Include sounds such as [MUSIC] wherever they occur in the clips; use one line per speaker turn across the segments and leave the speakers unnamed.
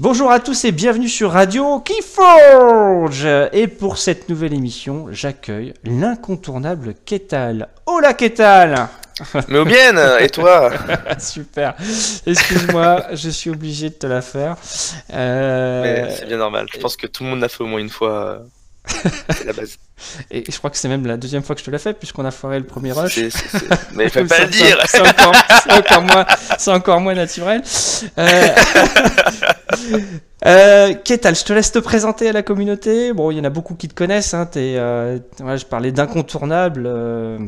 Bonjour à tous et bienvenue sur Radio Keyforge Et pour cette nouvelle émission, j'accueille l'incontournable Ketal. Hola Ketal
Mais bien, et toi [LAUGHS]
Super. Excuse-moi, je suis obligé de te la faire.
Euh... C'est bien normal. Je pense que tout le monde l'a fait au moins une fois. La base. [LAUGHS]
Et je crois que c'est même la deuxième fois que je te l'ai fait, puisqu'on a foiré le premier rush. [LAUGHS]
Mais il faut pas le dire
C'est encore, encore, moins, encore moins naturel. Euh... [LAUGHS] euh, Kétal, je te laisse te présenter à la communauté. Bon, il y en a beaucoup qui te connaissent. Hein. Es, euh... ouais, je parlais d'incontournable. Euh...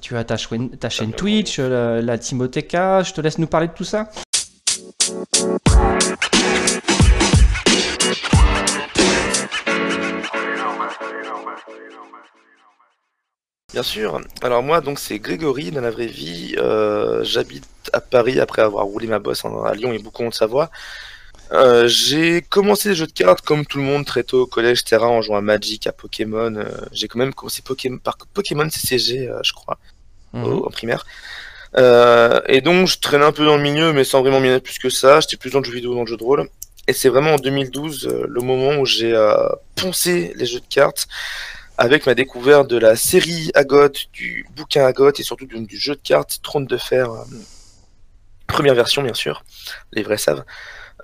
Tu as ta, chaîne, ta chaîne Twitch, la, la Timotheka. Je te laisse nous parler de tout ça.
Bien sûr. Alors moi, donc c'est Grégory dans la vraie vie. Euh, J'habite à Paris après avoir roulé ma bosse à Lyon et beaucoup de Savoie. Euh, j'ai commencé les jeux de cartes comme tout le monde très tôt au collège, etc. en jouant à Magic, à Pokémon. Euh, j'ai quand même commencé Pokémon, par Pokémon CCG, je crois, mmh. au, en primaire. Et donc je traînais un peu dans le milieu, mais sans vraiment m'y mettre plus que ça. J'étais plus dans le jeu vidéo, dans le jeu de rôle. Et c'est vraiment en 2012 euh, le moment où j'ai poncé les jeux de cartes avec ma découverte de la série Agot, du bouquin Agot et surtout du, jeu de cartes Trône de Fer, euh, première version bien sûr, les vrais savent,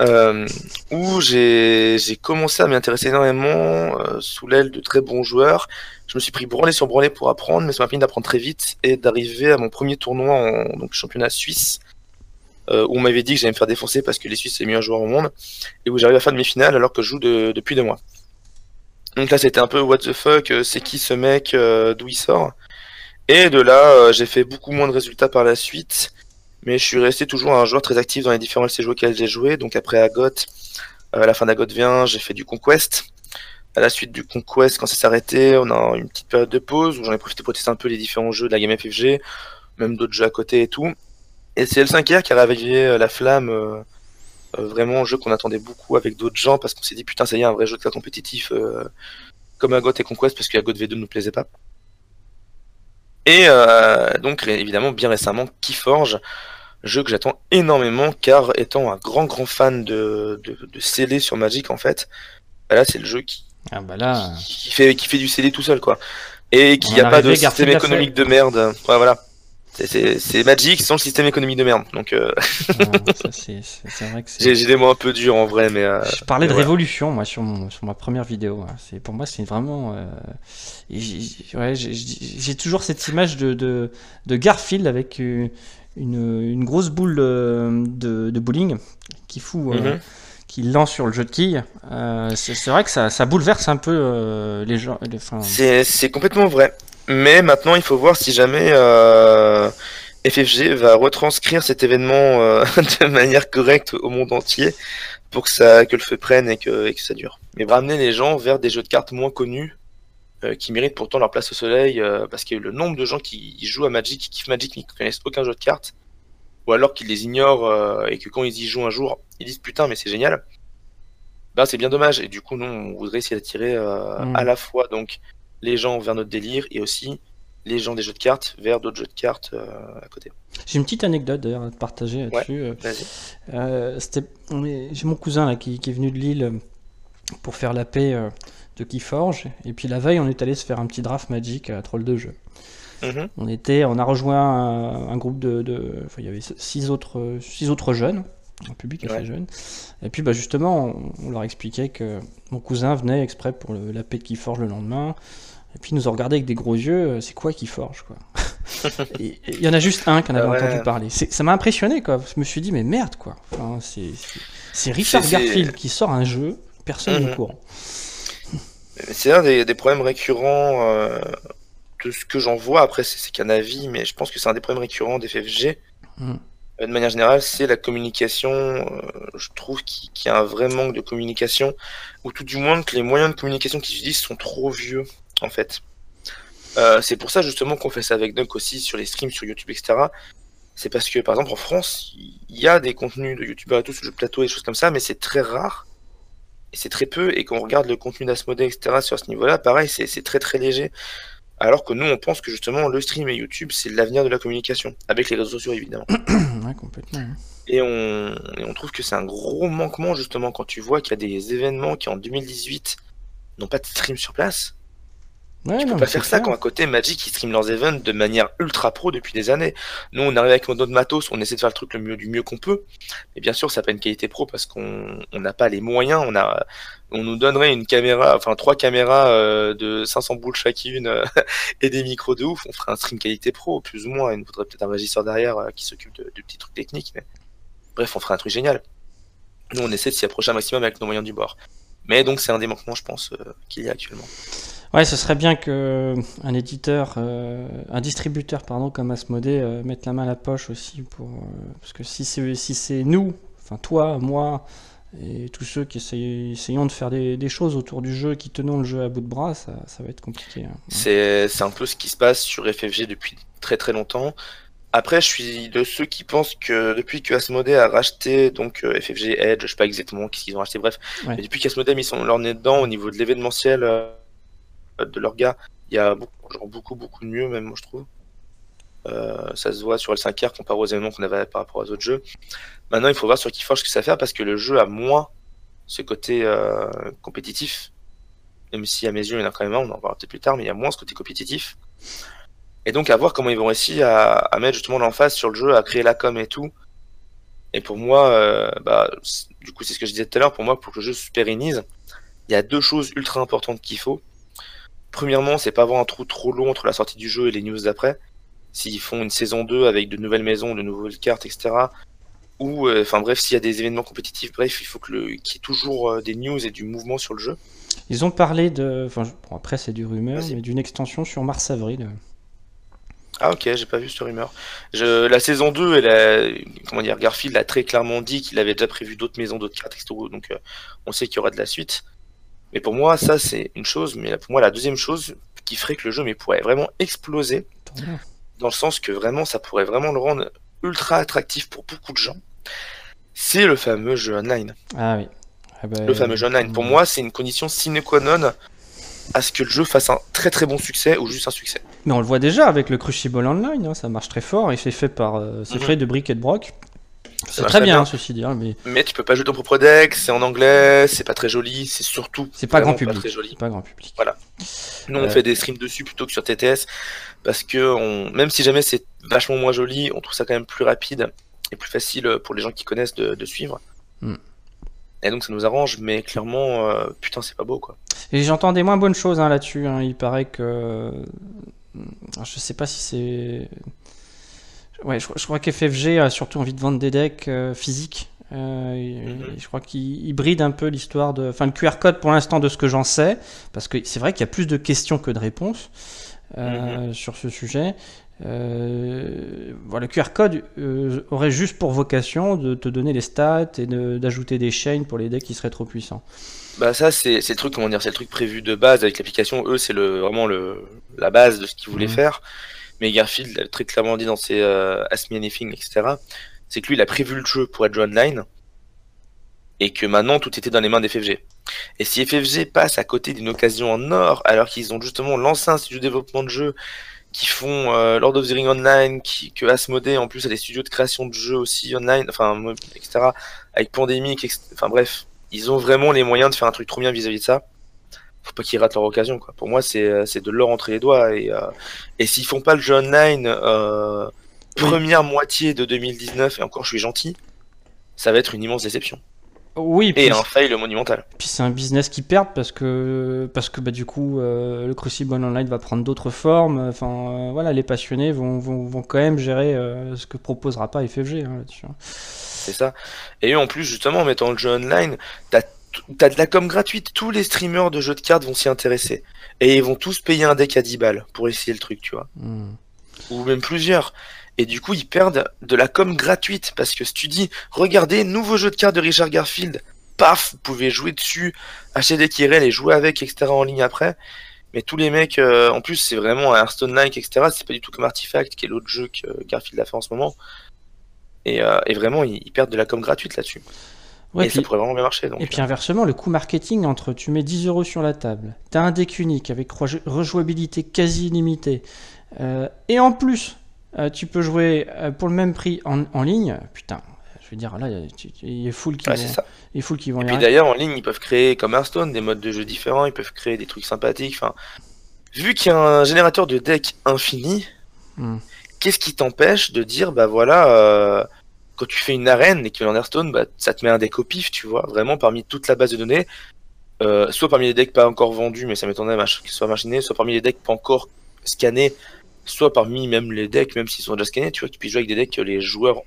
euh, où j'ai commencé à m'y intéresser énormément euh, sous l'aile de très bons joueurs. Je me suis pris branlé sur branlé pour apprendre, mais ça m'a permis d'apprendre très vite et d'arriver à mon premier tournoi en donc, championnat suisse. Où on m'avait dit que j'allais me faire défoncer parce que les Suisses c'est les meilleurs joueurs au monde, et où j'arrive à faire demi-finale alors que je joue de, depuis deux mois. Donc là, c'était un peu what the fuck, euh, c'est qui ce mec, euh, d'où il sort. Et de là, euh, j'ai fait beaucoup moins de résultats par la suite, mais je suis resté toujours un joueur très actif dans les différents LCG auxquels j'ai joué. Donc après Agot, à la fin d'Agot vient, j'ai fait du Conquest. À la suite du Conquest, quand ça s'est arrêté, on a une petite période de pause où j'en ai profité pour tester un peu les différents jeux de la game FFG, même d'autres jeux à côté et tout. Et c'est L5R qui a réveillé la flamme vraiment un jeu qu'on attendait beaucoup avec d'autres gens parce qu'on s'est dit putain ça y est un vrai jeu de cas compétitif euh, comme Agot et Conquest parce que Agot V2 ne nous plaisait pas. Et euh, donc évidemment bien récemment Keyforge, jeu que j'attends énormément car étant un grand grand fan de, de, de sur Magic en fait, bah là c'est le jeu qui,
ah bah là...
qui, fait, qui fait du scellé tout seul quoi. Et qui a pas de système économique de merde. Ouais, voilà. C'est Magic sans le système économique de merde. Donc, euh... j'ai des mots un peu durs en vrai, mais. Euh...
Je parlais
mais
de voilà. révolution, moi, sur, mon, sur ma première vidéo. Hein. C'est pour moi, c'est vraiment. Euh... Ouais, j'ai toujours cette image de, de, de Garfield avec une, une grosse boule de, de bowling qui fout. Mm -hmm. Qui lance sur le jeu de quilles. Euh, c'est vrai que ça, bouleverse un peu euh, les gens.
C'est complètement vrai. Mais maintenant, il faut voir si jamais euh, FFG va retranscrire cet événement [LAUGHS] de manière correcte au monde entier pour que ça que le feu prenne et que, ça dure. Mais ramener les gens vers des jeux de cartes moins connus qui méritent pourtant leur place au soleil parce que le nombre de gens qui jouent à Magic, qui kiffent Magic mais qui connaissent aucun jeu de cartes ou alors qu'ils les ignorent euh, et que quand ils y jouent un jour, ils disent putain mais c'est génial. Ben c'est bien dommage et du coup nous on voudrait essayer d'attirer mmh. à la fois donc les gens vers notre délire et aussi les gens des jeux de cartes vers d'autres jeux de cartes euh, à côté.
J'ai une petite anecdote d'ailleurs à te partager là-dessus.
Ouais,
euh, J'ai mon cousin là, qui, qui, est venu de Lille pour faire la paix euh, de Keyforge et puis la veille on est allé se faire un petit draft Magic à Troll de jeu. -hmm. On était, on a rejoint un, un groupe de, il y avait six autres, six autres jeunes un public assez ouais. jeune. Et puis bah, justement, on, on, leur expliquait que mon cousin venait exprès pour le, la paix de Keyforge le lendemain. Et puis ils nous ont regardé avec des gros yeux, c'est quoi Keyforge quoi? [LAUGHS] Il y en a juste un qui en avait ouais. entendu parler. Ça m'a impressionné quoi. Je me suis dit mais merde quoi. Enfin, c'est Richard Garfield qui sort un jeu, personne n'est mm -hmm. au courant.
C'est un des, des, problèmes récurrents euh, de ce que j'en vois. Après, c'est qu'un avis, mais je pense que c'est un des problèmes récurrents des FFG. Mm de manière générale, c'est la communication. Euh, je trouve qu'il qu y, a un vrai manque de communication, ou tout du moins que les moyens de communication qu'ils utilisent sont trop vieux, en fait. Euh, c'est pour ça justement qu'on fait ça avec Dunk aussi sur les streams, sur YouTube, etc. C'est parce que, par exemple, en France, il y a des contenus de youtubeurs et tout sur le plateau et des choses comme ça, mais c'est très rare. Et c'est très peu. Et quand on regarde le contenu d'Asmodée, etc., sur ce niveau-là, pareil, c'est très très léger. Alors que nous, on pense que justement, le stream et YouTube, c'est l'avenir de la communication, avec les réseaux sociaux évidemment. [CLEARS THROAT]
ouais, complètement. Hein.
Et on, et on trouve que c'est un gros manquement justement quand tu vois qu'il y a des événements qui en 2018 n'ont pas de stream sur place. Ouais, tu peux pas faire ça quand à côté Magic ils stream leurs events de manière ultra pro depuis des années. Nous on arrive avec notre matos, on essaie de faire le truc le mieux du mieux qu'on peut. Et bien sûr ça n'a pas une qualité pro parce qu'on n'a pas les moyens. On a, on nous donnerait une caméra, enfin trois caméras euh, de 500 boules chacune euh, [LAUGHS] et des micros de ouf. On ferait un stream qualité pro plus ou moins. Il nous faudrait peut-être un régisseur derrière euh, qui s'occupe de, petits trucs techniques. Mais bref on ferait un truc génial. Nous on essaie de s'y approcher un maximum avec nos moyens du bord. Mais donc c'est un des manquements je pense qu'il y a actuellement.
Ouais, ce serait bien que un éditeur, euh, un distributeur, pardon, comme Asmodée, euh, mette la main à la poche aussi pour, euh, parce que si c'est si c'est nous, enfin toi, moi et tous ceux qui essayons de faire des, choses autour du jeu, qui tenons le jeu à bout de bras, ça, ça va être compliqué. Hein.
C'est un peu ce qui se passe sur FFG depuis très très longtemps. Après, je suis de ceux qui pensent que depuis que Asmodée a racheté donc FFG Edge, je sais pas exactement qu'est-ce qu'ils ont racheté, bref, mais depuis qu'Asmodée a mis son leur nez dedans au niveau de l'événementiel de leurs gars, il y a beaucoup, genre beaucoup, beaucoup de mieux, même moi je trouve. Euh, ça se voit sur L5R comparé aux événements qu'on avait par rapport aux autres jeux. Maintenant, il faut voir sur Keyforge ce que ça fait parce que le jeu a moins ce côté euh, compétitif. Même si à mes yeux, il y en a quand même on en parlera peut-être plus tard, mais il y a moins ce côté compétitif. Et donc, à voir comment ils vont réussir à, mettre justement l'emphase sur le jeu, à créer la com et tout. Et pour moi, euh, bah, du coup, c'est ce que je disais tout à l'heure, pour moi, pour que le jeu se pérennise, il y a deux choses ultra importantes qu'il faut. Premièrement, c'est pas avoir un trou trop long entre la sortie du jeu et les news d'après. S'ils font une saison 2 avec de nouvelles maisons, de nouvelles cartes, etc. Ou, euh, enfin bref, s'il y a des événements compétitifs, bref, il faut qu'il y ait toujours euh, des news et du mouvement sur le jeu.
Ils ont parlé de. Enfin, bon, après, c'est du rumeur, mais d'une extension sur mars-avril.
Ah ok, j'ai pas vu cette rumeur. Je, la saison 2, elle a, comment dire, Garfield a très clairement dit qu'il avait déjà prévu d'autres maisons, d'autres cartes, etc. Donc euh, on sait qu'il y aura de la suite. Mais pour moi, ça c'est une chose, mais pour moi la deuxième chose qui ferait que le jeu mais pourrait vraiment exploser, dans le sens que vraiment ça pourrait vraiment le rendre ultra attractif pour beaucoup de gens, c'est le fameux jeu online.
Ah oui.
Ah bah, le fameux jeu online. Pour euh, moi, c'est une condition sine qua non à ce que le jeu fasse un très très bon succès ou juste un succès.
Mais on le voit déjà avec le Crucible Online, hein, ça marche très fort et c'est fait par euh, c'est mhm. fait de brick et de broc. C'est très bien, ceci dit. Hein, mais...
mais tu peux pas jouer ton propre deck, c'est en anglais, c'est pas très joli, c'est surtout.
C'est pas grand public. très joli. Pas grand public.
Voilà. Nous, on euh. fait des streams dessus plutôt que sur TTS parce que on... même si jamais c'est vachement moins joli, on trouve ça quand même plus rapide et plus facile pour les gens qui connaissent de, suivre. Hmm. Et donc ça nous arrange, mais clairement, euh, putain, c'est pas beau quoi.
Et j'entends des moins bonnes choses hein, là-dessus. Hein. Il paraît que. Je sais pas si c'est Ouais, je, crois qu'FFG a surtout envie de vendre des decks euh, physiques. Euh, mhm. Je crois qu'il bride un peu l'histoire de. Enfin, le QR code pour l'instant, de ce que j'en sais, parce que c'est vrai qu'il y a plus de questions que de réponses euh, mhm. sur ce sujet. voilà, le QR code aurait juste pour vocation de te donner les stats et d'ajouter des chains pour les decks qui seraient trop puissants.
Bah ça c'est le truc comment dire c'est le truc prévu de base avec l'application eux c'est le vraiment le la base de ce qu'ils voulaient mhm. faire mais Garfield l'a très clairement dit dans ses euh, Ask Me Anything, etc. C'est que lui, il a prévu le jeu pour être online, et que maintenant tout était dans les mains des FFG. Et si FFG passe à côté d'une occasion en or, alors qu'ils ont justement lancé un studio de développement de jeu, qui font euh, Lord of the Ring Online, que Asmodee en plus a des studios de création de jeux aussi online, enfin, etc., avec Pandemic, enfin bref, ils ont vraiment les moyens de faire un truc trop bien vis-à-vis de ça faut pas qu'ils ratent leur occasion. Quoi. Pour moi, c'est euh, de leur entre les doigts. Et, euh, et s'ils font pas le jeu online euh, première moitié de 2019, et encore je suis gentil, ça va être une immense déception.
Oui,
et un fail monumental.
Puis c'est un business qui perd parce que parce que bah, du coup le Crucible Online va prendre d'autres formes. Enfin voilà, les passionnés vont, vont, vont, quand même gérer ce que proposera pas FFG hein, là-dessus. Hein.
C'est ça. Et eux en plus justement en mettant le jeu online, t'as t'as de la com gratuite, tous les streamers de jeux de cartes vont s'y intéresser. Et ils vont tous payer un deck à 10 balles pour essayer le truc, tu vois. Hmm. Ou même plusieurs. Et du coup, ils perdent de la com gratuite. Parce que si tu dis, regardez, nouveau jeu de cartes de Richard Garfield, paf, vous pouvez jouer dessus, acheter des KRL et jouer avec, etc. en ligne après. Mais tous les mecs, euh, en plus, c'est vraiment un Hearthstone-like, etc. C'est pas du tout comme Artifact, qui est l'autre jeu que Garfield a fait en ce moment. Et, euh, vraiment, ils, ils, perdent de la com gratuite là-dessus. Et ça pourrait vraiment bien marcher.
Et puis inversement, le coût marketing entre tu mets 10 euros sur la table, tu as un deck unique avec rejouabilité quasi illimitée, et en plus, tu peux jouer pour le même prix en, en ligne, putain, je veux dire, là, il y a full qui vont,
il full qui vont Et puis d'ailleurs, en ligne, ils peuvent créer, comme Hearthstone, des modes de jeu différents, ils peuvent créer des trucs sympathiques. Enfin, vu qu'il y a un générateur de deck infini, hmm. qu'est-ce qui t'empêche de dire, bah voilà, euh, quand tu fais une arène et que tu en Hearthstone, bah, ça te met un deck au pif, tu vois, vraiment parmi toute la base de données. Euh, soit parmi les decks pas encore vendus, mais ça m'étonnerait qu'ils soient machinés, soit parmi les decks pas encore scannés, soit parmi même les decks, même s'ils sont déjà scannés, tu vois, tu puisses jouer avec des decks que les joueurs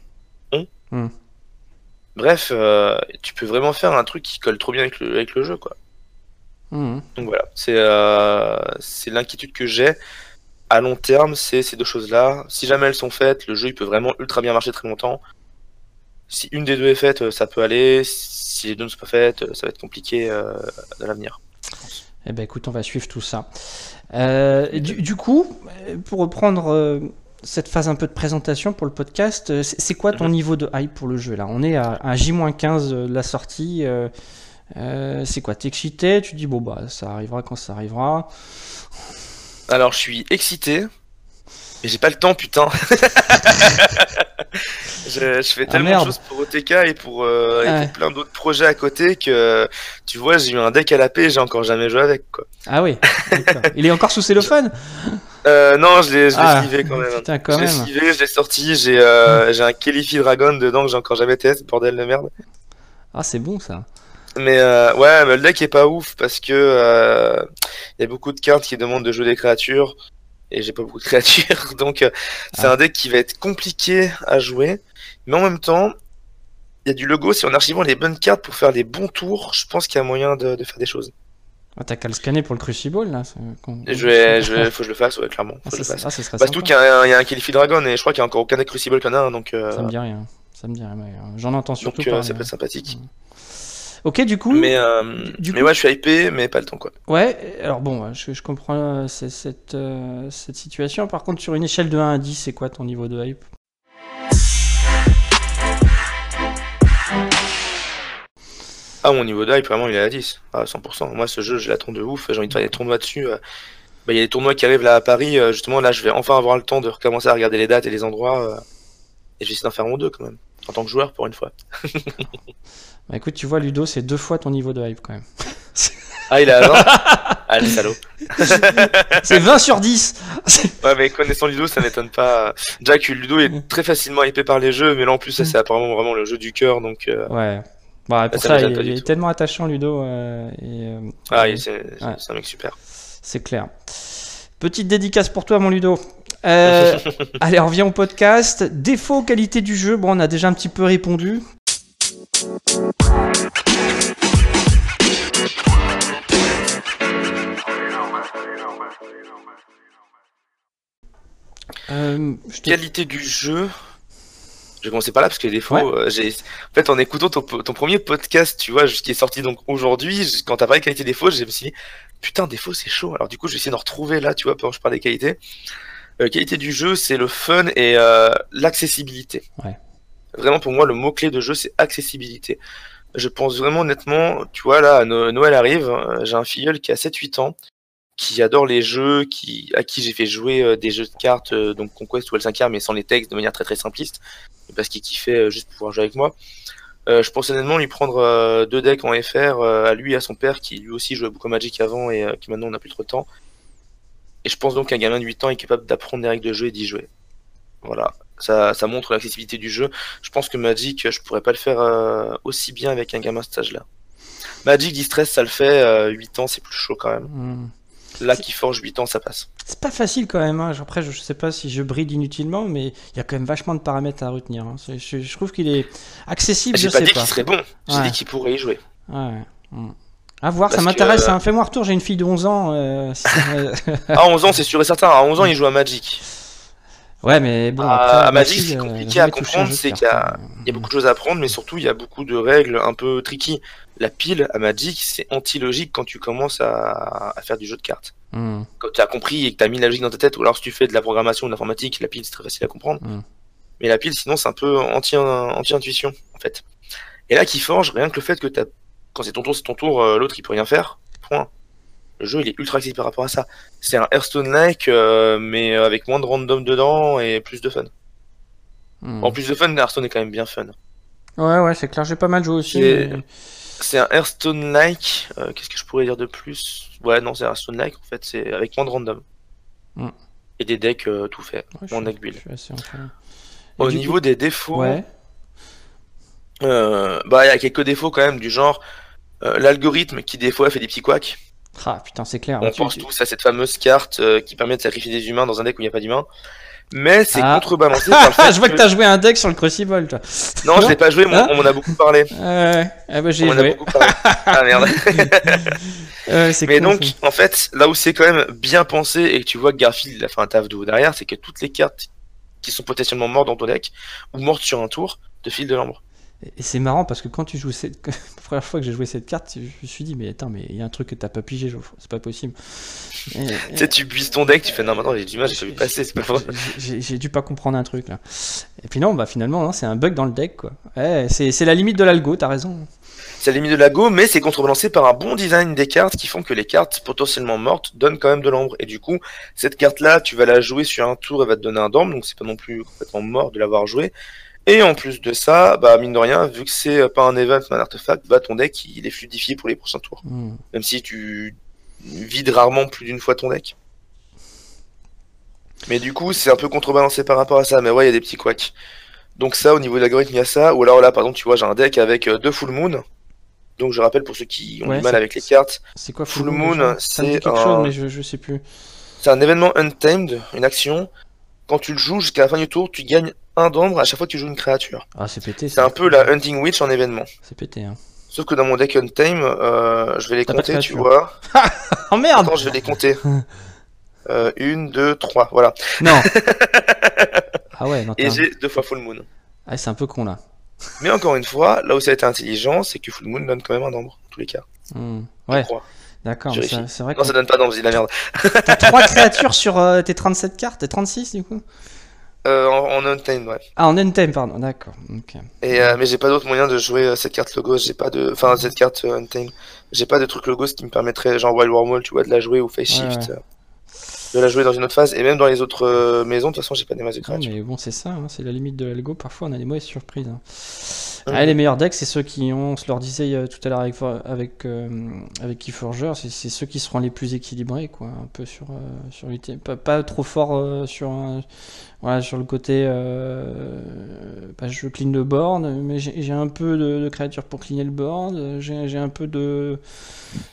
ont. Hmm. Bref, euh, tu peux vraiment faire un truc qui colle trop bien avec le, avec le jeu, quoi. Mhm. Donc voilà, euh, c'est l'inquiétude que j'ai. À long terme, c'est ces deux choses-là. Si jamais elles sont faites, le jeu il peut vraiment ultra bien marcher très longtemps. Si une des deux est faite, euh, ça peut aller. Si les deux ne sont pas faites, ça va être compliqué dans l'avenir.
Eh ben écoute, on va suivre tout ça. du, du, coup, pour reprendre cette phase un peu de présentation pour le podcast, euh, c'est quoi ton mhm. niveau de hype pour le jeu là? On est à, J-15 de la sortie. Euh, euh, c'est quoi? T'es excité? Tu dis bon bah ça arrivera quand ça arrivera.
Alors je suis excité, mais j'ai pas le temps putain. [LAUGHS] [LAUGHS] je, fais ah, tellement de choses pour OTK et pour, plein d'autres projets à côté que tu vois j'ai eu un deck à la paix j'ai encore jamais joué avec quoi.
Ah oui. Il est encore sous cellophane?
Euh, non, je l'ai ah, quand même. Putain, quand je l'ai slivé, je l'ai sorti, j'ai euh, j'ai un Kellyfi Dragon dedans que j'ai encore jamais testé, bordel de merde.
Ah, c'est bon ça.
Mais euh, ouais, mais le deck est pas ouf parce que il euh, y a beaucoup de cartes qui demandent de jouer des créatures et j'ai pas beaucoup de créatures, [LAUGHS] donc euh, c'est ah. un deck qui va être compliqué à jouer. Mais en même temps, il y a du logo, si en archivant les bonnes cartes pour faire les bons tours, je pense qu'il y a moyen de, de faire des choses.
Ah, T'as qu'à le scanner pour le Crucible là
Je vais, je vais, [LAUGHS] faut que je le fasse, ouais, clairement. Faut ah, ça, ah, ça Parce qu'il y, a un Kellyfi Dragon et je crois qu'il y a encore aucun deck Crucible qu'il y en a donc. Euh...
Ça me dit rien, ça me dit rien, mais euh, j'en entends surtout.
Donc, euh, ça peut être sympathique.
Ok, du coup.
Mais, euh, mais ouais, je suis hypé, mais pas le temps quoi.
Ouais, alors bon, je, je comprends cette, cette situation. Par contre, sur une échelle de 1 à 10, c'est quoi ton niveau de hype?
Ah, mon niveau de vraiment, il est à 10, à 100%. Moi, ce jeu, je l'attends de ouf. J'ai envie de faire des tournois dessus. Euh. Bah, il y a des tournois qui arrivent là à Paris. Euh, justement, là, je vais enfin avoir le temps de recommencer à regarder les dates et les endroits. Euh. Et je vais essayer d'en faire mon deux quand même. En tant que joueur, pour une fois. [LAUGHS]
bah écoute, tu vois, Ludo, c'est deux fois ton niveau de hype quand même.
ah, il est à 20 Ah, le salaud.
c'est 20 sur 10 [LAUGHS]
Ouais, mais connaissant Ludo, ça m'étonne pas. Jack, Ludo est très facilement hypé par les jeux, mais là en plus, ça c'est apparemment vraiment le jeu du cœur, donc.
Ouais. Bah, pour ça, il, est tellement attachant, Ludo. Euh, et,
euh, ah, c'est un mec super.
C'est clair. Petite dédicace pour toi, mon Ludo. Euh, allez, on revient au podcast. Défaut, qualité du jeu. Bon, on a déjà un petit peu répondu.
Qualité du jeu. Je commencer par là parce que les défauts, euh, j'ai, en fait, en écoutant ton, premier podcast, tu vois, qui est sorti donc aujourd'hui, quand t'as parlé de qualité défaut, je me suis dit, putain, défaut, c'est chaud. Alors, du coup, je vais essayer d'en retrouver là, tu vois, pendant que je parle des qualités. Euh, qualité du jeu, c'est le fun et euh, l'accessibilité. Ouais. Vraiment, pour moi, le mot-clé de jeu, c'est accessibilité. Je pense vraiment, honnêtement, tu vois, là, Noël arrive, j'ai un filleul qui a 7-8 ans, qui adore les jeux, qui, à qui j'ai fait jouer des jeux de cartes, donc Conquest ou L5R, mais sans les textes, de manière très très simpliste parce qu'il kiffait euh, juste pouvoir jouer avec moi. Euh, je pense honnêtement lui prendre euh, deux decks en FR à lui et à son père qui lui aussi jouait beaucoup à Magic avant et qui maintenant n'a plus trop de temps. Et je pense donc qu'un gamin de 8 ans est capable d'apprendre des règles de jeu et d'y jouer. Voilà, ça, ça montre l'accessibilité du jeu. Je pense que Magic, je pourrais pas le faire aussi bien avec un gamin à cet âge-là. Magic Distress, ça le fait, 8 ans c'est plus chaud quand même. Hmm. Là qui forge 8 ans, ça passe.
C'est pas facile quand même. Hein. Après, je sais pas si je bride inutilement, mais il y a quand même vachement de paramètres à retenir. Hein. Je, trouve qu'il est accessible.
J'ai pas dit qu'il serait bon, j'ai dit qu'il pourrait y jouer.
Ouais. Hmm. À voir, ça m'intéresse. Euh, hein. Fais-moi retour, j'ai une fille de 11 ans. Euh,
à 11 [LAUGHS] ans, c'est sûr et certain. À 11 ans, il joue à Magic.
Ouais, mais bon.
à Magic, c'est compliqué à comprendre. C'est qu'il y, a beaucoup de choses à apprendre, mais surtout, il y a beaucoup de règles un peu tricky. La pile à Magic, c'est anti-logique quand tu commences à, faire du jeu de cartes. Hmm. Quand tu as compris et que tu as mis la logique dans ta tête, ou alors si tu fais de la programmation ou de l'informatique, la pile, c'est très facile à comprendre. Hmm. Mais la pile, sinon, c'est un peu anti-intuition, en fait. Et là, qui forge, rien que le fait que as... quand c'est ton tour, c'est ton tour, euh, l'autre il peut rien faire. Point. Le jeu il est ultra accessible par rapport à ça. C'est un Hearthstone-like, euh, mais avec moins de random dedans et plus de fun. Hmm. En plus de fun, Hearthstone est quand même bien fun.
Ouais, ouais, c'est clair, j'ai pas mal joué aussi.
C'est un Hearthstone-like. Euh, qu'est-ce que je pourrais dire de plus? Ouais, non, c'est un Hearthstone-like en fait, c'est avec moins de random. Hmm. Et des decks tout fait, mon deck build. Au niveau des défauts, ouais. Euh, bah, il y a quelques défauts quand même, du genre euh, l'algorithme qui des fois fait des petits couacs.
Ah putain, c'est clair.
On pense tous à cette fameuse carte euh, qui permet de sacrifier des humains dans un deck où il n'y a pas d'humains. Mais c'est ah. contrebalancé [LAUGHS] par le
fait Je vois que, t'as joué un deck sur le Crucible, toi.
Non, je l'ai pas joué, mais on m'en a beaucoup parlé.
Ouais, ah bah j'ai joué.
ah merde. [LAUGHS] mais donc, en fait, là où c'est quand même bien pensé et que tu vois que Garfield a fait un taf de haut derrière, c'est que toutes les cartes qui sont potentiellement mortes dans ton deck ou mortes sur un tour te filent de l'ombre.
Et c'est marrant parce que quand tu joues cette. [LAUGHS] La première fois que j'ai joué cette carte, je me suis dit, mais attends, mais il y a un truc que t'as pas pigé, c'est pas possible. [LAUGHS]
tu sais, tu buises ton deck, tu fais, non, maintenant j'ai du mal, j'ai pas vu passer, c'est pas vrai.
J'ai dû pas comprendre un truc là. Et puis non, bah finalement, c'est un bug dans le deck quoi. Ouais, c'est la limite de l'algo, t'as raison.
C'est la limite de l'algo, mais c'est contrebalancé par un bon design des cartes qui font que les cartes potentiellement mortes donnent quand même de l'ombre. Et du coup, cette carte là, tu vas la jouer sur un tour, elle va te donner un d'ombre, donc c'est pas non plus complètement mort de l'avoir joué. Et en plus de ça, bah mine de rien, vu que c'est pas un event mais un artefact, bah ton deck il est fluidifié pour les prochains tours. Hmm. Même si tu vides rarement plus d'une fois ton deck. Mais du coup, c'est un peu contrebalancé par rapport à ça. Mais ouais, il y a des petits couacs. Donc ça, au niveau de l'algorithme, il y a ça. Ou alors là, par exemple, tu vois, j'ai un deck avec euh, deux full moon. Donc je rappelle pour ceux qui ont du mal avec les cartes.
C'est quoi full, moon, C'est quelque chose, mais je, je sais plus.
C'est un événement untamed, une action. Quand tu le joues jusqu'à la fin du tour, tu gagnes un d'ombre à chaque fois que tu joues une créature.
Ah, c'est pété.
C'est un peu la Hunting Witch en événement.
C'est pété, hein.
Sauf que dans mon deck Untame, euh, je vais les compter, tu vois. [LAUGHS]
oh merde
Attends, je vais les compter. [LAUGHS] euh, une, deux, trois, voilà.
Non [LAUGHS] Ah ouais, non,
Et j'ai deux fois Full Moon.
Ah, c'est un peu con là.
Mais encore une fois, là où ça a été intelligent, c'est que Full Moon donne quand même un nombre, en tous les cas.
Hmm. Ouais. D'accord, c'est vrai
que. Non, ça donne pas d'ombre, c'est de la merde.
T'as 3 créatures sur euh, tes 37 cartes, tes 36 du coup?
Euh, en, Untamed, ouais.
Ah, en Untamed, pardon, d'accord.
Et, euh, mais j'ai pas d'autre moyen de jouer euh, cette carte logos, j'ai pas de. Enfin, cette carte Untamed. J'ai pas de truc logos qui me permettrait, genre Wild Wormhole, tu vois, de la jouer ou Face Shift. de la jouer dans une autre phase, et même dans les autres maisons, de toute façon, j'ai pas des masses de créatures.
mais bon, c'est ça, hein, c'est la limite de l'algo. Parfois, on a des mauvaises surprises. Hein. Ah, les meilleurs decks, c'est ceux qui ont, on se leur disait tout à l'heure avec, avec, avec Keyforger, c'est ceux qui seront les plus équilibrés, quoi. Un peu sur, sur pas, pas, trop fort sur un voilà, sur le côté, euh, bah, je clean le board, mais j'ai un peu de, créatures pour cleaner le board, j'ai un peu de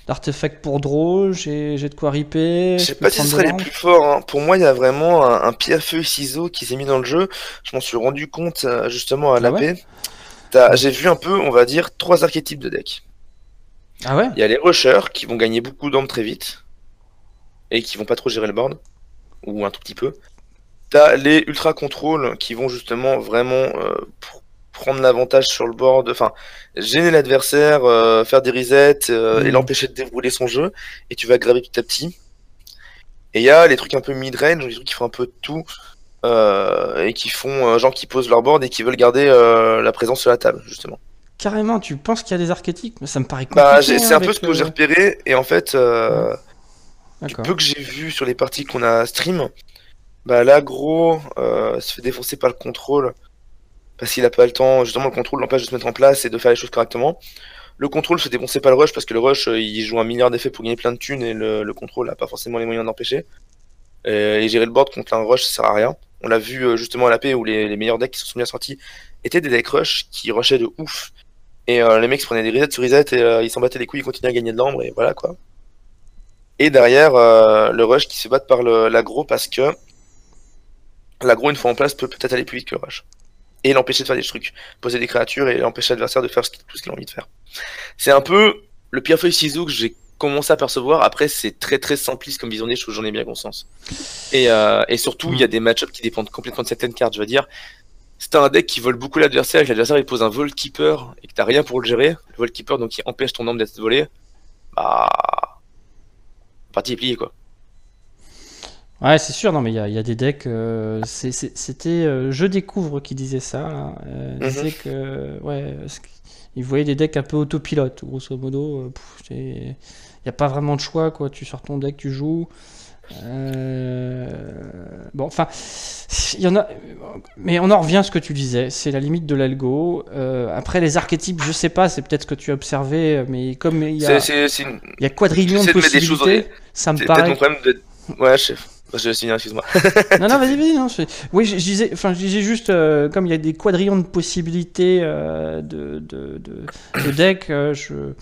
d'artefacts pour draw, j'ai de quoi riper.
Je sais pas si ce serait les plus forts. Hein. Pour moi, il y a vraiment un, un pied à feu ciseau qui s'est mis dans le jeu. Je m'en suis rendu compte euh, justement à la ah J'ai vu un peu, on va dire, trois archétypes de deck.
Ah ouais?
Il y a les rushers qui vont gagner beaucoup d'hommes très vite et qui vont pas trop gérer le board ou un tout petit peu. T'as les ultra contrôles qui vont justement vraiment euh, prendre l'avantage sur le board, enfin gêner l'adversaire, euh, faire des resets euh, et mm. l'empêcher de dérouler son jeu, et tu vas graver petit à petit. Et il y a les trucs un peu mid-range, les trucs qui font un peu de tout, et qui font gens qui posent leur board et qui veulent garder la présence sur la table, justement.
Carrément, tu penses qu'il y a des archétypes? Ça me paraît
bah, compliqué. c'est un peu ce que j'ai repéré, et en fait, du peu que j'ai vu sur les parties qu'on a stream, bah l'agro euh, se fait défoncer par le contrôle parce qu'il a pas le temps. Justement, le contrôle l'empêche de se mettre en place et de faire les choses correctement. Le contrôle se fait défoncer par le rush parce que le rush euh, il joue un milliard d'effets pour gagner plein de thunes et le, contrôle a pas forcément les moyens d'empêcher. Et, gérer le board contre un rush ça sert à rien. On l'a vu euh, justement à la paix où les, meilleurs decks qui se sont bien sortis étaient des decks rush qui rushaient de ouf. Et les mecs prenaient des resets sur reset et ils s'en battaient les couilles, ils continuaient à gagner de l'ambre et voilà quoi. Et derrière, le rush qui se bat par l'agro parce que L'agro, une fois en place, peut peut-être aller plus vite que le rush. Et l'empêcher de faire des trucs. Poser des créatures et empêcher l'adversaire de faire tout ce qu'il a envie de faire. C'est un peu le pire feuille ciseau que j'ai commencé à percevoir. Après, c'est très très simpliste comme vision des choses, j'en ai bien conscience. Et, euh, et surtout, il y a des match qui dépendent complètement de certaines cartes. Je veux dire, c'est un deck qui vole beaucoup l'adversaire et que l'adversaire il pose un Vault Keeper et que t'as rien pour le gérer, le Vault Keeper donc qui empêche ton nombre d'être volé, bah. La partie est pliée quoi.
Ouais, c'est sûr, non, mais il y, a des decks. Euh, c'était Je Découvre qui disait ça. Il mhm. disait que. Ouais, il voyait des decks un peu autopilote, grosso modo. Il n'y a pas vraiment de choix, quoi. Tu sors ton deck, tu joues. Euh, bon, enfin, il y en a, mais on en revient à ce que tu disais, c'est la limite de l'algo. Euh, après, les archétypes, je sais pas, c'est peut-être ce que tu as observé, mais comme il y a, il y a quadrillions de possibilités, ça me paraît.
problème de... Ouais, chef. Je vais excuse-moi. [LAUGHS]
non, non, vas-y, vas-y. Non, Oui, je, disais, enfin, je disais juste, euh, comme il y a des quadrillions de possibilités de, de, de, de deck, je,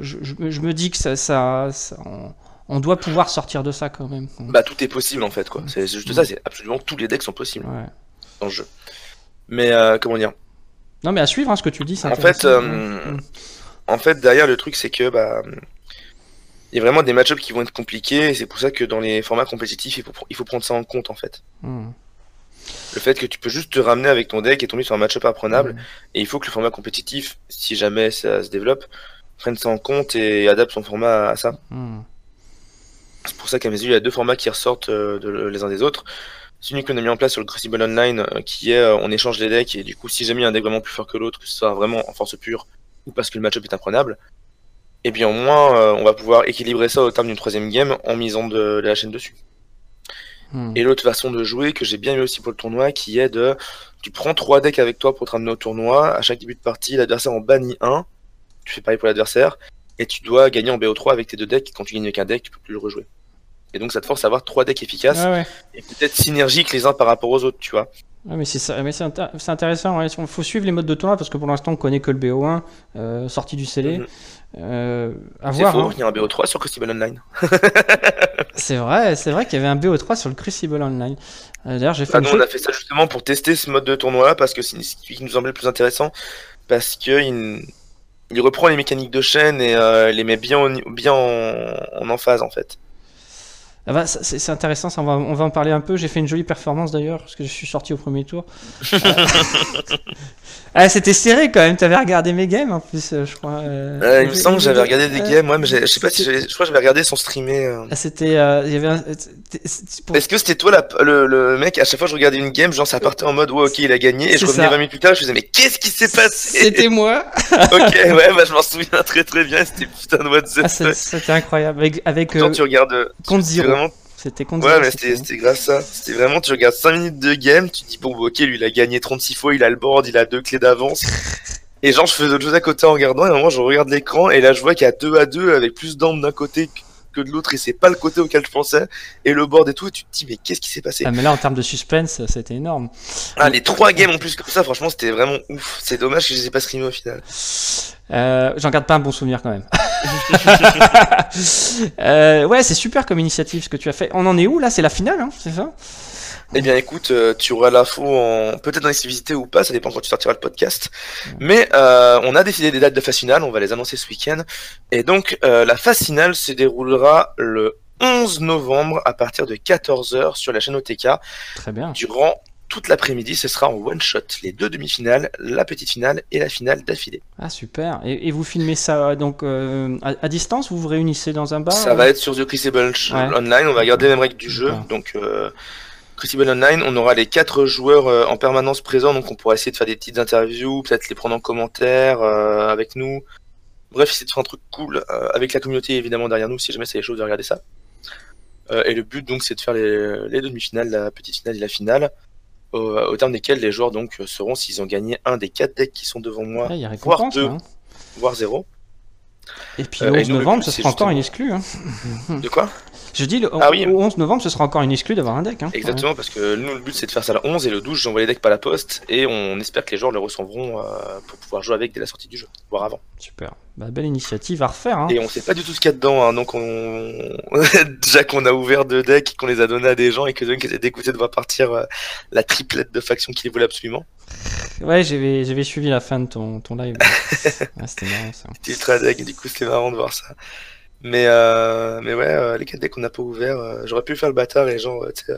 je, je, me dis que ça, ça, ça on doit pouvoir sortir de ça quand même.
Bah tout est possible en fait quoi. C'est juste ça, c'est absolument tous les decks sont possibles dans le jeu. Mais euh, comment dire?
Non mais à suivre hein, ce que tu dis.
En fait, euh, en fait derrière le truc c'est que bah il y a vraiment des match qui vont être compliqués et c'est pour ça que dans les formats compétitifs il faut, prendre ça en compte en fait. Hmm. Le fait que tu peux juste te ramener avec ton deck et tomber sur un match-up apprenable et il faut que le format compétitif, si jamais ça se développe, prenne ça en compte et adapte son format à ça. Hmm. C'est pour ça qu'à mes yeux, il y a deux formats qui ressortent euh, les uns des autres. Celui qu'on a mis en place sur le Crucible Online, euh, qui est euh, on échange les decks, et du coup, si j'ai mis un deck vraiment plus fort que l'autre, que ce soit vraiment en force pure, ou parce que le match-up est imprenable, et bien au moins, on va pouvoir équilibrer ça au terme d'une troisième game en misant de, la chaîne dessus. Hmm. Et l'autre façon de jouer que j'ai bien aimé aussi pour le tournoi, qui est de tu prends trois decks avec toi pour te ramener au tournoi, à chaque début de partie, l'adversaire en bannit un, tu fais pareil pour l'adversaire, et tu dois gagner en BO3 avec tes deux decks, quand tu gagnes avec un deck, tu peux plus le rejouer. Et donc ça te force à avoir trois decks efficaces et peut-être synergiques les uns par rapport aux autres, tu vois.
Ouais, mais c'est c'est intéressant. Il faut suivre les modes de tournoi parce que pour l'instant on connaît que le BO1 euh, sorti du scellé. Mhm.
Euh, faux, hein. il y a un BO3 sur Crucible Online. [LAUGHS] [LAUGHS]
c'est vrai, c'est vrai qu'il y avait un BO3 sur le Crucible Online.
Euh, d'ailleurs, j'ai fait. Ah non, on a fait ça justement pour tester ce mode de tournoi parce que c'est ce qui nous semblait le plus intéressant parce que il, reprend les mécaniques de chaîne et les met bien, bien en, en emphase en fait.
Ah bah, c'est intéressant, ça, on, va, on, va, en parler un peu. J'ai fait une jolie performance d'ailleurs, parce que je suis sorti au premier tour. [LAUGHS] [LAUGHS] ah, c'était serré quand même, t'avais regardé mes games en plus, euh, je crois.
Euh, il me semble que j'avais regardé des games, ouais, mais je sais pas si je crois que j'avais regardé son streamé. Euh.
Ah, c'était. Un...
Est-ce que c'était toi la, le, le, mec, à chaque fois que je regardais une game, genre ça partait en mode, ouais, ok, il a gagné, et je revenais 20 minutes plus tard, je faisais, mais qu'est-ce qui s'est passé?
C'était moi [LAUGHS]
Ok, [LAUGHS] ouais, bah je m'en souviens très très bien, c'était putain de what the ah,
C'était incroyable. Avec. avec
tu regardes.
Compte zéro.
C'était Ouais, mais c'était grâce à ça. C'était vraiment, tu regardes 5 minutes de game, tu te dis, bon, ok, lui, il a gagné 36 fois, il a le board, il a deux clés d'avance. et genre, je fais d'autres choses à côté en regardant, et à un moment, je regarde l'écran, et là, je vois qu'il y a 2 à 2 avec plus d'armes d'un côté que de l'autre, et c'est pas le côté auquel je pensais. Et le board et tout, et tu te dis, mais qu'est-ce qui s'est passé?
Ah, mais là, en termes de suspense, c'était énorme.
Ah, les 3 games en plus comme ça, franchement, c'était vraiment ouf. C'est dommage que je les ai pas streamés au final.
Euh, J'en garde pas un bon souvenir quand même. [LAUGHS] euh, ouais, c'est super comme initiative ce que tu as fait. On en est où là? C'est la finale, hein, c'est ça?
Eh bien, écoute, euh, tu auras l'info en... peut-être dans l'exclusivité ou pas, ça dépend quand tu sortiras le podcast. Mais euh, on a décidé des dates de phase finale, on va les annoncer ce week-end. Et donc, euh, la phase finale se déroulera le 11 novembre à partir de 14h sur la chaîne OTK.
Très bien.
Durant toute l'après-midi, ce sera en one shot, les deux demi-finales, la petite finale et la finale d'affilée.
Ah super. Et, vous filmez ça euh, donc euh, à, distance Vous vous réunissez dans un bar
Ça va être sur The Crucible Online. On va garder les mêmes règles du jeu. Donc euh, Crucible Online, on aura les quatre joueurs en permanence présents, donc on pourra essayer de faire des petites interviews, peut-être les prendre en commentaire avec nous. Bref, essayer de faire un truc cool avec la communauté évidemment derrière nous, si jamais c'est les choses de regarder ça. et le but donc c'est de faire les, les demi-finales, la petite finale et la finale au, terme desquels les joueurs donc seront s'ils ont gagné un des quatre decks qui sont devant moi, voire deux, hein. voire zéro.
Et puis le 11 novembre, ce sera encore une exclue. Hein.
De quoi?
Je dis, le, ah au 11 novembre, ce sera encore une exclue d'avoir un deck. Hein.
Exactement, parce que nous, le but, c'est de faire ça le 11 et le 12, j'envoie les decks par la poste et on espère que les joueurs le recevront euh, pour pouvoir jouer avec dès la sortie du jeu, voire avant.
Super. Bah, belle initiative à refaire. Hein.
Et on sait pas du tout ce qu'il y a dedans, hein, donc on... [LAUGHS] déjà qu'on a ouvert deux decks et qu'on les a donnés à des gens et que qui étaient dégoûtés de voir partir euh, la triplette de factions qu'ils voulaient absolument.
Ouais, j'avais suivi la fin de ton, ton live. [LAUGHS] c'était marrant ça.
C'était ultra deck, du coup c'était marrant de voir ça. Mais, euh, mais ouais, euh, les 4 decks qu'on n'a pas ouvert, j'aurais pu faire le bâtard et genre, tu sais,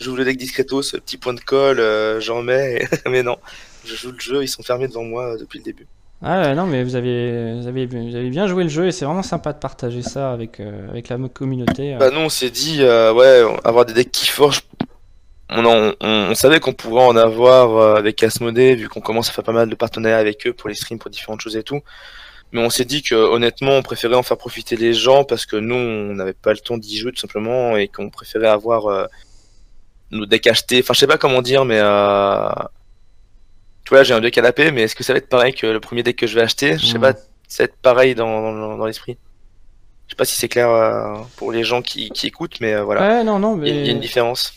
j'ouvre le deck discretos, petit point de colle, j'en mets, [LAUGHS] mais non, je joue le jeu, ils sont fermés devant moi depuis le début.
Ah non, mais vous avez, vous avez, vous avez bien joué le jeu et c'est vraiment sympa de partager ça avec, euh, avec la communauté.
Bah nous on s'est dit, euh, ouais, avoir des decks qui forgent, on, on, on, savait qu'on pourrait en avoir euh, avec Asmodée vu qu'on commence à faire pas mal de partenariats avec eux pour les streams, pour différentes choses et tout. Mais on s'est dit que honnêtement on préférait en faire profiter les gens parce que nous on n'avait pas le temps d'y jouer tout simplement et qu'on préférait avoir nos decks achetés, enfin je sais pas comment dire mais tu vois, j'ai un deck canapé, mais est-ce que ça va être pareil que le premier deck que je vais acheter? Je sais pas, ça va être pareil dans, dans, l'esprit. Je sais pas si c'est clair euh, pour les gens qui, qui écoutent, mais euh, voilà.
Ouais, non, non, mais...
il, y a, une différence.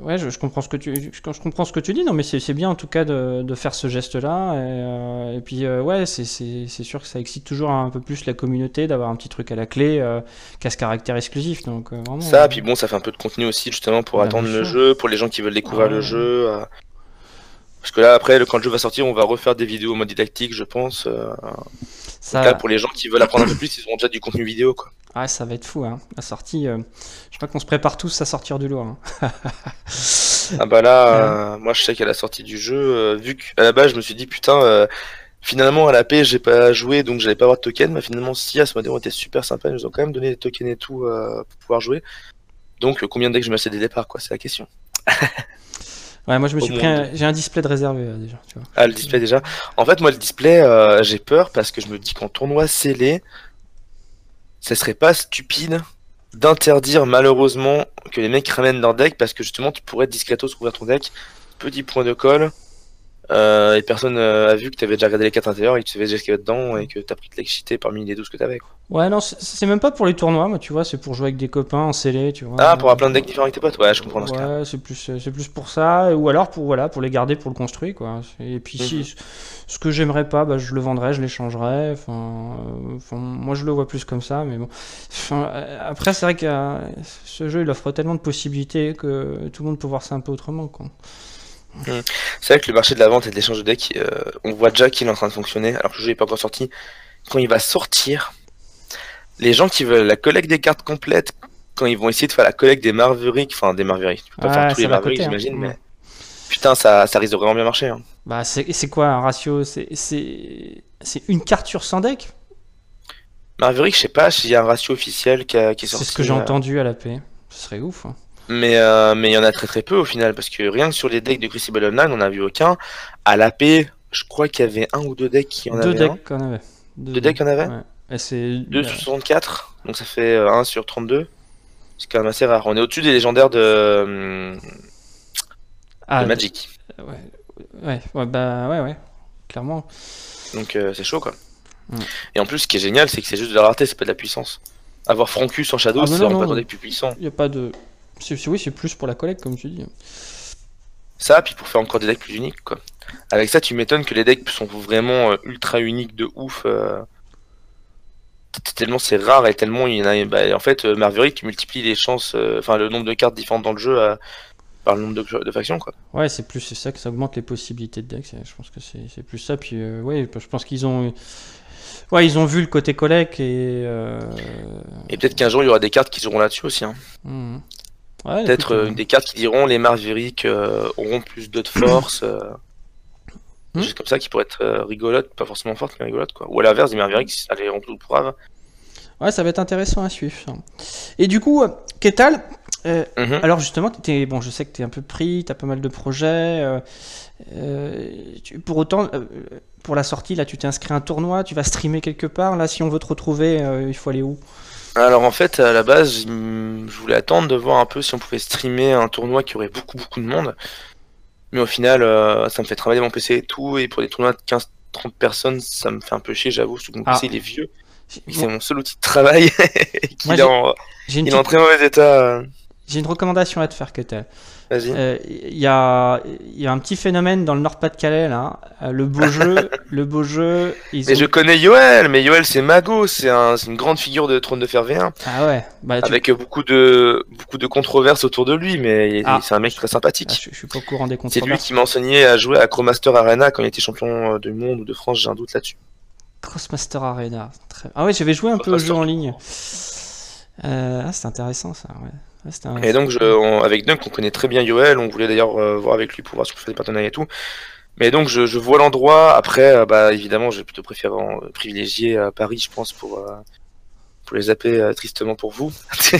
Euh, ouais, je, comprends ce que tu, je, comprends ce que tu dis. Non, mais c'est bien en tout cas de, de faire ce geste-là. Et, puis, ouais, c'est sûr que ça excite toujours un peu plus la communauté d'avoir un petit truc à la clé qui a ce caractère exclusif. Donc, vraiment,
ça, puis bon, ça fait un peu de contenu aussi justement pour attendre le jeu, pour les gens qui veulent découvrir le jeu. Parce que là, après, quand le jeu va sortir, on va refaire des vidéos en mode didactique, je pense. Euh... Ça... pour les gens qui veulent apprendre un peu plus, ils auront déjà du contenu vidéo. Quoi.
Ah, ça va être fou, hein. La sortie, euh... je crois qu'on se prépare tous à sortir du lourd. Hein. [LAUGHS]
ah bah là, euh, moi je sais qu'à la sortie du jeu, euh, vu qu'à la base je me suis dit, putain, finalement à la paix j'ai pas joué, donc j'allais pas avoir de token. Mais finalement, si, à ce moment était super sympa, ils nous ont quand même donné des tokens et tout pour pouvoir jouer. Donc combien de decks je m'achète des départs, quoi, c'est la question. [LAUGHS]
Ouais, moi je me suis pris j'ai un display de réservé euh, déjà. Tu vois.
Ah, le display déjà. En fait, moi le display, euh, j'ai peur parce que je me dis qu'en tournoi scellé, ça serait pas stupide d'interdire malheureusement que les mecs ramènent leur deck parce que justement tu pourrais discretos ouvrir ton deck, petit point de colle, euh, et personne euh, a vu que tu avais déjà regardé les 4 intérieurs et que tu savais déjà ce qu'il y avait dedans et que tu as pris de l'excité parmi les 12 que tu avais. Quoi.
Ouais, non, c'est même pas pour les tournois, moi, tu vois, c'est pour jouer avec des copains en scellé, tu vois.
Ah, pour avoir plein de decks différents avec tes potes, ouais, je comprends
Ouais, c'est plus, c'est plus pour ça, ou alors pour, voilà, pour les garder pour le construire, quoi. Et puis si mhm. ce que j'aimerais pas, bah, je le vendrais, je l'échangerais, enfin, moi je le vois plus comme ça, mais bon. Après, c'est vrai que ce jeu, il offre tellement de possibilités que tout le monde peut voir ça un peu autrement, quoi.
Hmm. C'est vrai que le marché de la vente et de l'échange de decks, euh, on voit déjà qu'il est en train de fonctionner, alors que le jeu n'est pas encore sorti. Quand il va sortir, les gens qui veulent la collecte des cartes complètes, quand ils vont essayer de faire la collecte des Marverick, enfin des Marverick, tu peux pas faire tous les hein. j'imagine, mais putain, ça, ça risque de vraiment bien marcher. Hein.
Bah, c'est quoi un ratio? C'est une carte sur 100 decks?
Marverick, je sais pas s'il y a un ratio officiel qui, est sorti.
C'est ce que j'ai euh. entendu à la paix. Ce serait ouf. Hein.
Mais euh, mais il y en a très très peu au final parce que rien que sur les decks de Crucible Online, on n'a vu aucun. À l'AP, je crois qu'il y avait un ou deux decks qui en
deux
avaient.
Decks en avait.
Deux, decks en avait.
Ouais. c'est
2 sur 64, donc ça fait 1 euh, sur 32. C'est quand même assez rare. On est au-dessus des légendaires de, ah, Magic.
Ouais. ouais, bah ouais, ouais, clairement.
Donc euh, c'est chaud quoi. Et en plus, ce qui est génial, c'est que c'est juste de la rareté, c'est pas de la puissance. Avoir Frankus en Shadow, ah, c'est pas dans des plus puissants.
Il n'y a pas de. Oui, c'est plus pour la collecte, comme tu dis.
Ça, puis pour faire encore des decks plus uniques, quoi. Avec ça, tu m'étonnes que les decks sont vraiment euh, ultra uniques de ouf. Euh. Tellement c'est rare et tellement il y en a. Bah, en fait, euh, Marverick multiplie les chances, enfin le nombre de cartes différentes dans le jeu par le nombre de, factions, quoi.
Ouais, c'est plus c'est ça que ça augmente les possibilités de decks. Je pense que c'est plus ça. Puis ouais, je pense qu'ils ont. Ouais, ils ont vu le côté collecte et.
Et peut-être qu'un jour il y aura des cartes qui seront là-dessus aussi. Hein. Mmh. Peut-être euh, des cartes qui diront les Marverick euh, auront plus de force. Euh, [CLEARS THROAT] hmm Juste comme ça qui pourrait être rigolote, pas forcément forte, mais rigolote quoi. Ou à l'inverse, des Marverick, ça les rend tout preuve.
Ouais, ça va être intéressant à suivre. Et du coup, Ketal, mhm. alors justement, es, bon, je sais que tu es un peu pris, tu as pas mal de projets. pour autant, pour la sortie, là, tu t'es inscrit à un tournoi, tu vas streamer quelque part. Là, si on veut te retrouver, il faut aller où?
Alors en fait, à la base, je voulais attendre de voir un peu si on pouvait streamer un tournoi qui aurait beaucoup beaucoup de monde. Mais au final, euh, ça me fait travailler mon PC et tout, et pour des tournois de 15-30 personnes, ça me fait un peu chier, j'avoue, surtout que mon PC ah. il est vieux. C'est mon seul outil de travail. [LAUGHS] il, est en... il est en très mauvais état.
J'ai une recommandation à te faire, que tu il euh, y, a, y, a, un petit phénomène dans le Nord-Pas-de-Calais là. Euh, le beau jeu, [LAUGHS] le beau jeu.
mais je connais Yoel, mais Yoel c'est Mago, c'est un, une grande figure de Trône de Fer V1.
Ah ouais.
Bah, Avec beaucoup de beaucoup de controverses autour de lui, mais ah. c'est un mec très sympathique.
Ah, je, suis pas au courant des controverses.
C'est lui qui m'a enseigné à jouer à Crowmaster Arena quand il était champion euh, du monde ou de France, j'ai un doute là-dessus.
Crossmaster Arena. Très... Ah ouais, j'avais joué un peu au jeu en ligne. Euh, ah, c'est intéressant ça. Ouais.
Et donc, je, avec Dunk, on connaît très bien Yoel. On voulait d'ailleurs euh, voir avec lui pour voir ce qu'on fait des partenariats et tout. Mais donc je, vois l'endroit. Après, bah évidemment, j'ai plutôt préféré privilégier Paris, je pense, pour pour les zapper euh, tristement pour vous. [LAUGHS]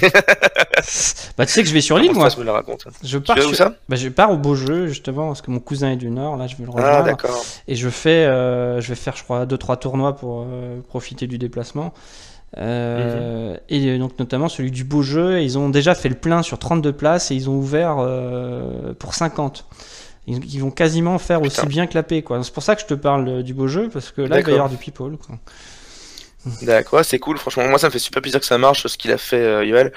bah tu sais que je vais sur l'île moi. Je
me la raconte.
Je pars
où ça?
Bah, je pars au Beaujeu justement parce que mon cousin est du Nord. Là, je vais le
ah, rejoindre. Ah d'accord.
Et je fais, euh, je vais faire je crois deux trois tournois pour euh, profiter du déplacement. Mhm. Et donc notamment celui du Beaujeu, ils ont déjà fait le plein sur 32 places et ils ont ouvert pour 50. Ils, vont quasiment faire aussi bien que la paix quoi. C'est pour ça que je te parle du Beaujeu parce que là il va y avoir du people.
D'accord, c'est cool. Franchement, moi, ça me fait super plaisir que ça marche, ce qu'il a fait, euh, Yoel.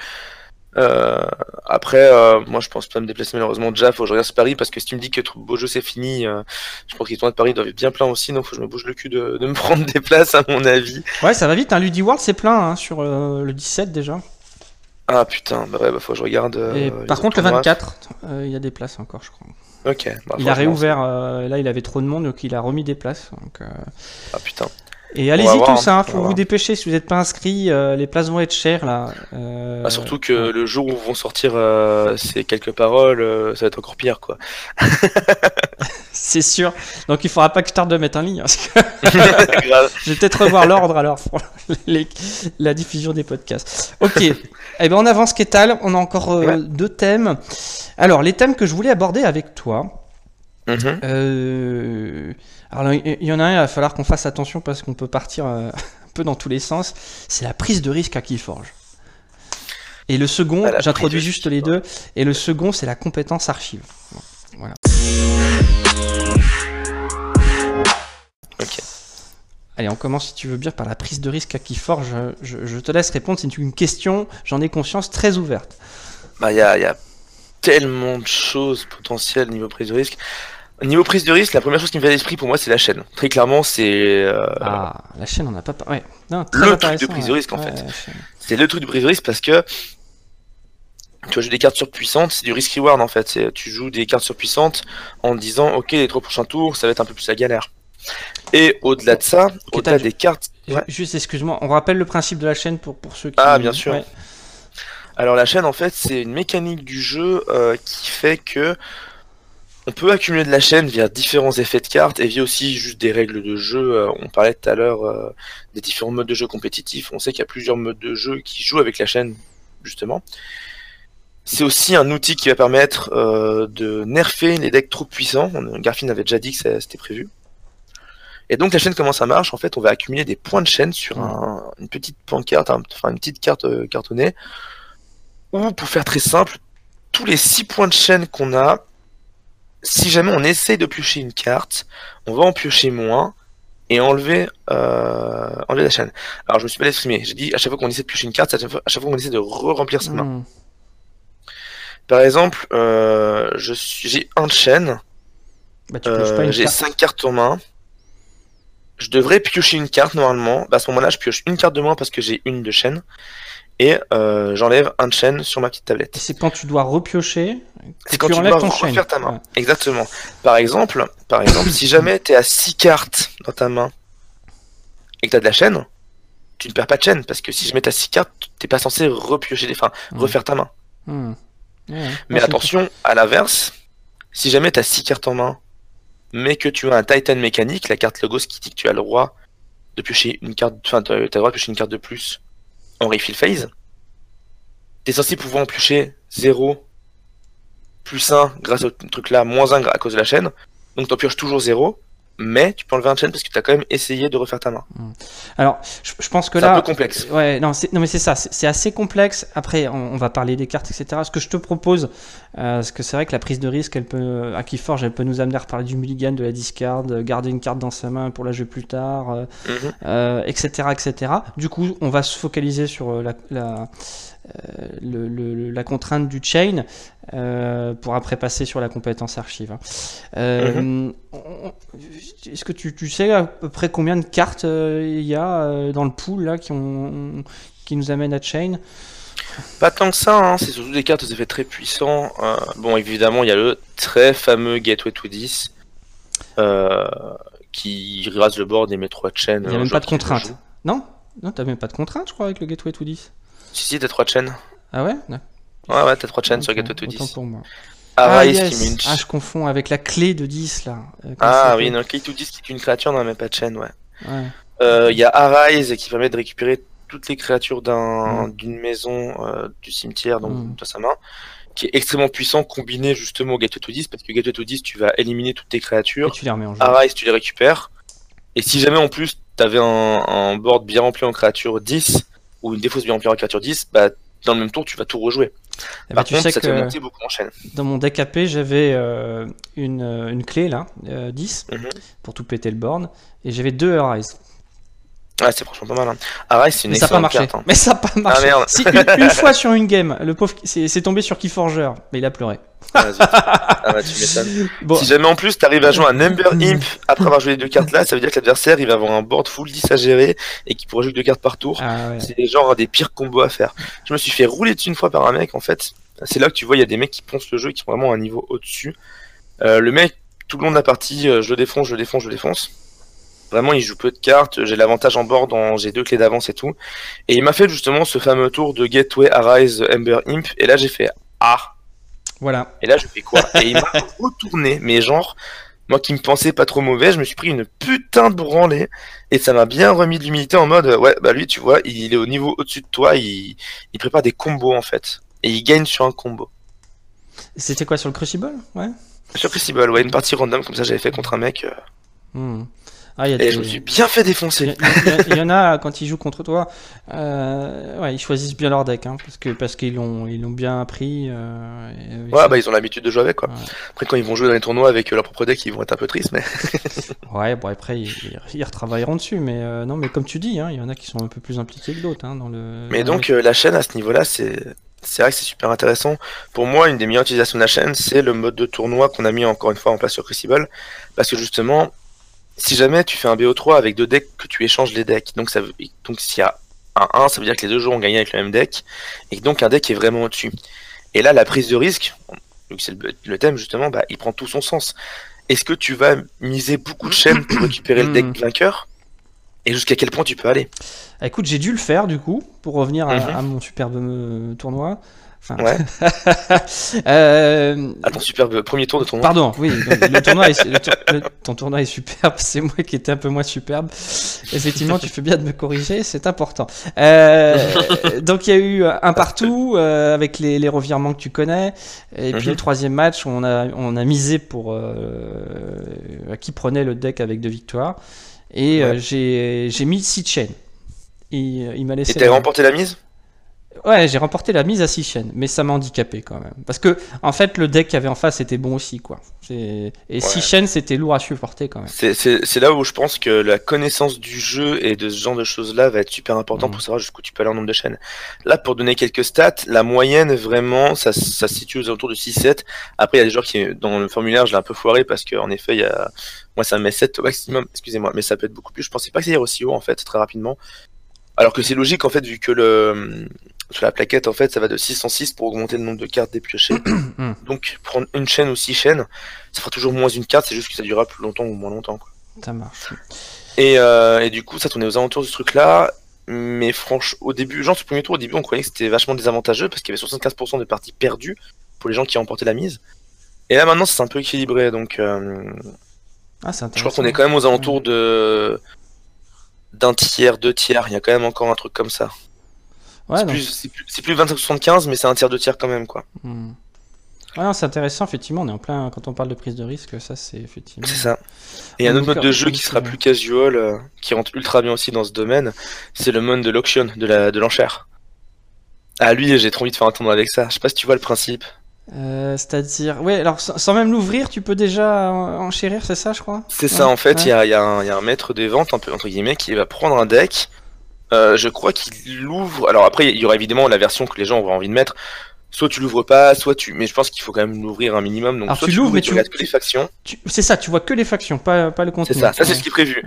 Euh, après, euh, moi, je pense pas me déplacer malheureusement déjà. Faut que je regarde Paris parce que si tu me dis que beau jeu c'est fini, euh, je pense qu'ils tournent de Paris doivent être bien plein aussi. Donc, faut que je me bouge le cul de, de me [LAUGHS] prendre des places, à mon avis.
Ouais, ça va vite. Hein. Ludi World, c'est plein hein, sur le 17 déjà.
Ah putain, bah ouais, bah faut que je regarde.
Et par contre, le 24, il y a des places encore, je crois.
Ok.
Bah, il a réouvert. là, il avait trop de monde, donc il a remis des places. Donc,
Ah putain.
Et allez-y tous, hein, faut vous dépêcher si vous n'êtes pas inscrit, euh, les places vont être chères là.
Euh, bah, surtout que le jour où vont sortir euh, ces quelques paroles, ça va être encore pire quoi. [LAUGHS]
C'est sûr. Donc il faudra pas que je tarde de mettre en ligne. Hein, [LAUGHS] [LAUGHS] je vais peut-être revoir l'ordre alors pour la diffusion des podcasts. Ok. eh ben on avance Kétal, on a encore deux thèmes. Alors les thèmes que je voulais aborder avec toi. Mm alors il y en a un, il va falloir qu'on fasse attention parce qu'on peut partir euh, [LAUGHS] un peu dans tous les sens. C'est la prise de risque à Keyforge. Et le second, j'introduis juste les deux. Et le second, c'est la compétence archive. Voilà.
Ok.
Allez, on commence si tu veux bien par la prise de risque à Keyforge. Je, je te laisse répondre. C'est une question, j'en ai conscience, très ouverte.
Bah, il y a, y a tellement de choses potentielles niveau prise de risque. Niveau prise de risque, la première chose qui me vient à l'esprit pour moi, c'est la chaîne. Très clairement, c'est. Euh,
ah, la chaîne, on n'a pas. Ouais.
le truc de prise de risque, en fait. C'est le truc de prise de risque parce que. Tu jouer des cartes surpuissantes, c'est du risk reward en fait. Tu joues des cartes surpuissantes en disant, ok, les trois prochains tours, ça va être un peu plus la galère. Et au-delà de ça, au-delà des cartes.
Juste, excuse-moi, on rappelle le principe de la chaîne pour, pour ceux qui.
Ah, bien sûr. Alors, la chaîne, en fait, c'est une mécanique du jeu euh, qui fait que on peut accumuler de la chaîne via différents effets de cartes et via aussi juste des règles de jeu. Euh, on parlait tout à l'heure euh, des différents modes de jeu compétitifs. On sait qu'il y a plusieurs modes de jeu qui jouent avec la chaîne, justement. C'est aussi un outil qui va permettre euh, de nerfer les decks trop puissants. Garfin avait déjà dit que c'était prévu. Et donc la chaîne, comment ça marche? En fait, on va accumuler des points de chaîne sur une petite pancarte, enfin une petite carte cartonnée. Ou pour faire très simple, tous les 6 points de chaîne qu'on a, si jamais on essaie de piocher une carte, on va en piocher moins et enlever, euh, enlever la chaîne. Alors je me suis pas exprimé, j'ai dit à chaque fois qu'on essaie de piocher une carte, à chaque fois, qu'on essaie de re-remplir sa main. Hmm. Par exemple, euh, j'ai un de chaîne, bah, euh, j'ai 5 cartes en main, je devrais piocher une carte normalement, bah, à ce moment-là je pioche une carte de moins parce que j'ai une de chaîne, et euh, j'enlève un chaîne sur ma petite tablette.
C'est quand tu dois repiocher.
C'est quand tu, dois refaire ta main. Exactement. Par exemple, par exemple, si jamais tu es à 6 cartes dans ta main et que tu as de la chaîne, tu ne perds pas de chaîne parce que si je mets ta 6 cartes, t'es pas censé repiocher des, enfin, refaire ta main. Hmm. Mais attention, à l'inverse, si jamais tu as 6 cartes en main, mais que tu as un Titan mécanique, la carte logos qui dit que tu as le droit de piocher une carte, enfin, tu as le droit de piocher une carte de plus en refill phase, t'es censé pouvoir en piocher 0, plus 1 grâce au truc là, moins 1 à cause de la chaîne. Donc t'en pioches toujours 0 mais tu peux enlever un chaîne parce que tu as quand même essayé de refaire ta main.
Hmm. Alors, je, pense que
là.
C'est
un peu complexe.
Ouais, non, non mais c'est ça, c'est assez complexe. Après, on, va parler des cartes, etc. Ce que je te propose, euh, parce que c'est vrai que la prise de risque, elle peut, à Keyforge, elle peut nous amener à reparler du mulligan, de la discard, garder une carte dans sa main pour la jouer plus tard, etc., euh, etc. Mhm. Euh, du coup, on va se focaliser sur la, la euh, le, la contrainte du chain euh, pour après passer sur la compétence archive. Hein. Euh, mhm. Est-ce que tu, tu, sais à peu près combien de cartes il y a dans le pool là, qui, ont, qui nous amènent à chain?
Pas tant que ça, hein. c'est surtout des cartes aux effets très puissants. bon, évidemment, il y a le très fameux Gateway to 10 qui rase le board et met 3 chains.
Il n'y a même pas de contrainte. Non? Non, t'as même pas de contrainte, je crois, avec le Gateway to 10.
Si, si, t'as 3 chaînes.
Ah ouais?
Ouais, ouais, t'as 3 chaînes sur Gato to 10.
pour moi. ah, yes. ah, je confonds avec la clé de 10 là.
ah oui, non, clé de 10 qui est une créature la même pas de chaîne, ouais. Il y a Arise qui permet de récupérer toutes les créatures mm. d'une maison du cimetière donc mm. dans sa main qui est extrêmement puissant combiné justement au Gateway to 10 parce que Gateway to 10 tu vas éliminer toutes tes créatures.
Et tu les remets en
jeu. Arise tu les récupères. Et si jamais en plus t'avais un, un board bien rempli en créature 10 ou une défausse bien remplie en créature 10, bah dans le même tour tu vas tout rejouer.
Eh ben, Par tu contre, sais ça que monter beaucoup en chaîne. Dans mon deck AP, j'avais euh, une, une, clé là, 10, euh, mhm. pour tout péter le board, et j'avais deux Arise.
Ouais, c'est franchement pas mal. Hein. Arise, c'est une Mais ça pas marché.
Carte, hein. Mais ça n'a pas marché. Ah, si, une, [LAUGHS] fois sur une game, le pauvre, c'est tombé sur Keyforger, mais il a pleuré. Ah,
ah bah, tu m'étonnes. Si jamais en plus t'arrives à jouer un Ember Imp après avoir joué les deux cartes là, ça veut dire que l'adversaire il va avoir un board full 10 à gérer et qu'il pourra jouer deux cartes par tour. Ah, c'est genre des pires combos à faire. Je me suis fait rouler dessus une fois par un mec en fait. C'est là que tu vois, il y a des mecs qui poncent le jeu et qui ont vraiment un niveau au-dessus. Euh, le mec, tout le long de la partie, euh, je le défonce, je le défonce, je le défonce. Vraiment, il joue peu de cartes. J'ai l'avantage en board, j'ai deux clés d'avance et tout. Et il m'a fait justement ce fameux tour de Gateway, Arise, Ember Imp. Et là, j'ai fait Ah,
voilà.
Et là, je fais quoi Et il m'a [LAUGHS] retourné, mais genre, moi qui me pensais pas trop mauvais, je me suis pris une putain de branlée. Et ça m'a bien remis de l'humilité en mode, ouais, bah lui, tu vois, il est au niveau au-dessus de toi, il, prépare des combos en fait. Et il gagne sur un combo.
C'était quoi sur le Crucible? Ouais.
Sur Crucible, ouais, une partie random comme ça, j'avais fait contre un mec. Euh. Hmm. Ah, et je me suis bien fait défoncer.
Il y, en a [LAUGHS] quand ils jouent contre toi, euh, ouais, ils choisissent bien leur deck, hein, parce que parce qu'ils l'ont ils l'ont bien appris. Euh,
ouais, bah ils ont l'habitude de jouer avec quoi. Après quand ils vont jouer dans les tournois avec leur propre deck, ils vont être un peu tristes, mais. [LAUGHS]
ouais, bon après ils, ils, retravailleront dessus, mais euh, non, mais comme tu dis, hein, il y en a qui sont un peu plus impliqués que d'autres hein, dans le.
Mais donc la chaîne à ce niveau-là, c'est c'est vrai que c'est super intéressant. Pour moi, une des meilleures utilisations de la chaîne, c'est le mode de tournoi qu'on a mis encore une fois en place sur Crucible, parce que justement si jamais tu fais un BO3 avec deux decks, que tu échanges les decks, donc, ça donc s'il y a un 1, ça veut dire que les deux joueurs ont gagné avec le même deck, et donc un deck est vraiment au-dessus. Et là, la prise de risque, vu que c'est le, thème justement, bah, il prend tout son sens. Est-ce que tu vas miser beaucoup de chaînes pour récupérer le deck [CLEARS THROAT] vainqueur? Et jusqu'à quel point tu peux aller?
Écoute, j'ai dû le faire du coup, pour revenir à, mhm. à mon superbe euh, tournoi
ouais. [LAUGHS] euh... Attends, superbe premier tour de tournoi.
Pardon, oui, le [LAUGHS] tournoi ton tournoi est superbe, [LAUGHS] c'est moi qui étais un peu moins superbe. Effectivement, tu fais bien de me corriger, c'est important. Euh... donc il y a eu un partout euh, avec les, les, revirements que tu connais, et puis le mhm. troisième match, on a, on a misé pour euh, qui prenait le deck avec deux victoires, et euh, j'ai mis six chaînes.
Il, il m'a laissé. Et t'as remporté la mise?
Ouais, j'ai remporté la mise à 6 chaînes, mais ça m'a handicapé quand même. Parce que, en fait, le deck qu'il y avait en face était bon aussi, quoi. Et 6 chaînes, c'était lourd à supporter quand même.
C'est là où je pense que la connaissance du jeu et de ce genre de choses-là va être super important pour mm. savoir jusqu'où tu peux aller en nombre de chaînes. Là, pour donner quelques stats, la moyenne, vraiment, ça, ça se situe aux alentours de 6-7. Après, il y a des joueurs qui, dans le formulaire, je l'ai un peu foiré parce qu'en effet, il y a. Moi, ça met 7 au maximum, excusez-moi, mais ça peut être beaucoup plus. Je pensais pas que ça irait aussi haut, en fait, très rapidement. Alors que c'est logique, en fait, vu que le sur la plaquette, en fait, ça va de 6 en 6 pour augmenter le nombre de cartes dépiochées. [CLEARS THROAT] [CLEARS THROAT] Donc, prendre une chaîne ou 6 chaînes, ça fera toujours moins une carte, c'est juste que ça durera plus longtemps ou moins longtemps. Quoi.
Ça marche.
Et, euh, et, du coup, ça tournait aux alentours de ce truc-là. Mais franchement, au début, genre, ce premier tour, au début, on croyait que c'était vachement désavantageux parce qu'il y avait 75% de parties perdues pour les gens qui ont remporté la mise. Et là, maintenant, c'est un peu équilibré. Donc, euh... ah, je crois qu'on est quand même aux alentours de d'un tiers, deux tiers. Il y a quand même encore un truc comme ça c'est plus, plus, 25-75, mais c'est un tiers de tiers quand même, quoi.
Hmm. c'est intéressant, effectivement. On est en plein, quand on parle de prise de risque, ça, c'est effectivement.
C'est ça. Et un autre mode de jeu qui sera plus casual, euh, qui rentre ultra bien aussi dans ce domaine, c'est le mode de l'auction, de l'enchère. De ah, lui, j'ai trop envie de faire un tournoi avec ça. Je sais pas si tu vois le principe.
Euh, c'est-à-dire, ouais, alors sans même l'ouvrir, tu peux déjà enchérir, c'est ça, je crois?
C'est ça, en fait, il y, a, y, a un maître des ventes, un peu, entre guillemets, qui va prendre un deck, euh, je crois qu'il l'ouvre. Alors après, il y aura évidemment la version que les gens auront envie de mettre. Soit tu l'ouvres pas, soit tu. Mais je pense qu'il faut quand même l'ouvrir un minimum. Donc
soit tu l'ouvres, mais tu
regardes que les factions.
C'est ça, tu vois que les factions, pas, pas le contenu.
C'est ça, ça c'est ce qui est prévu.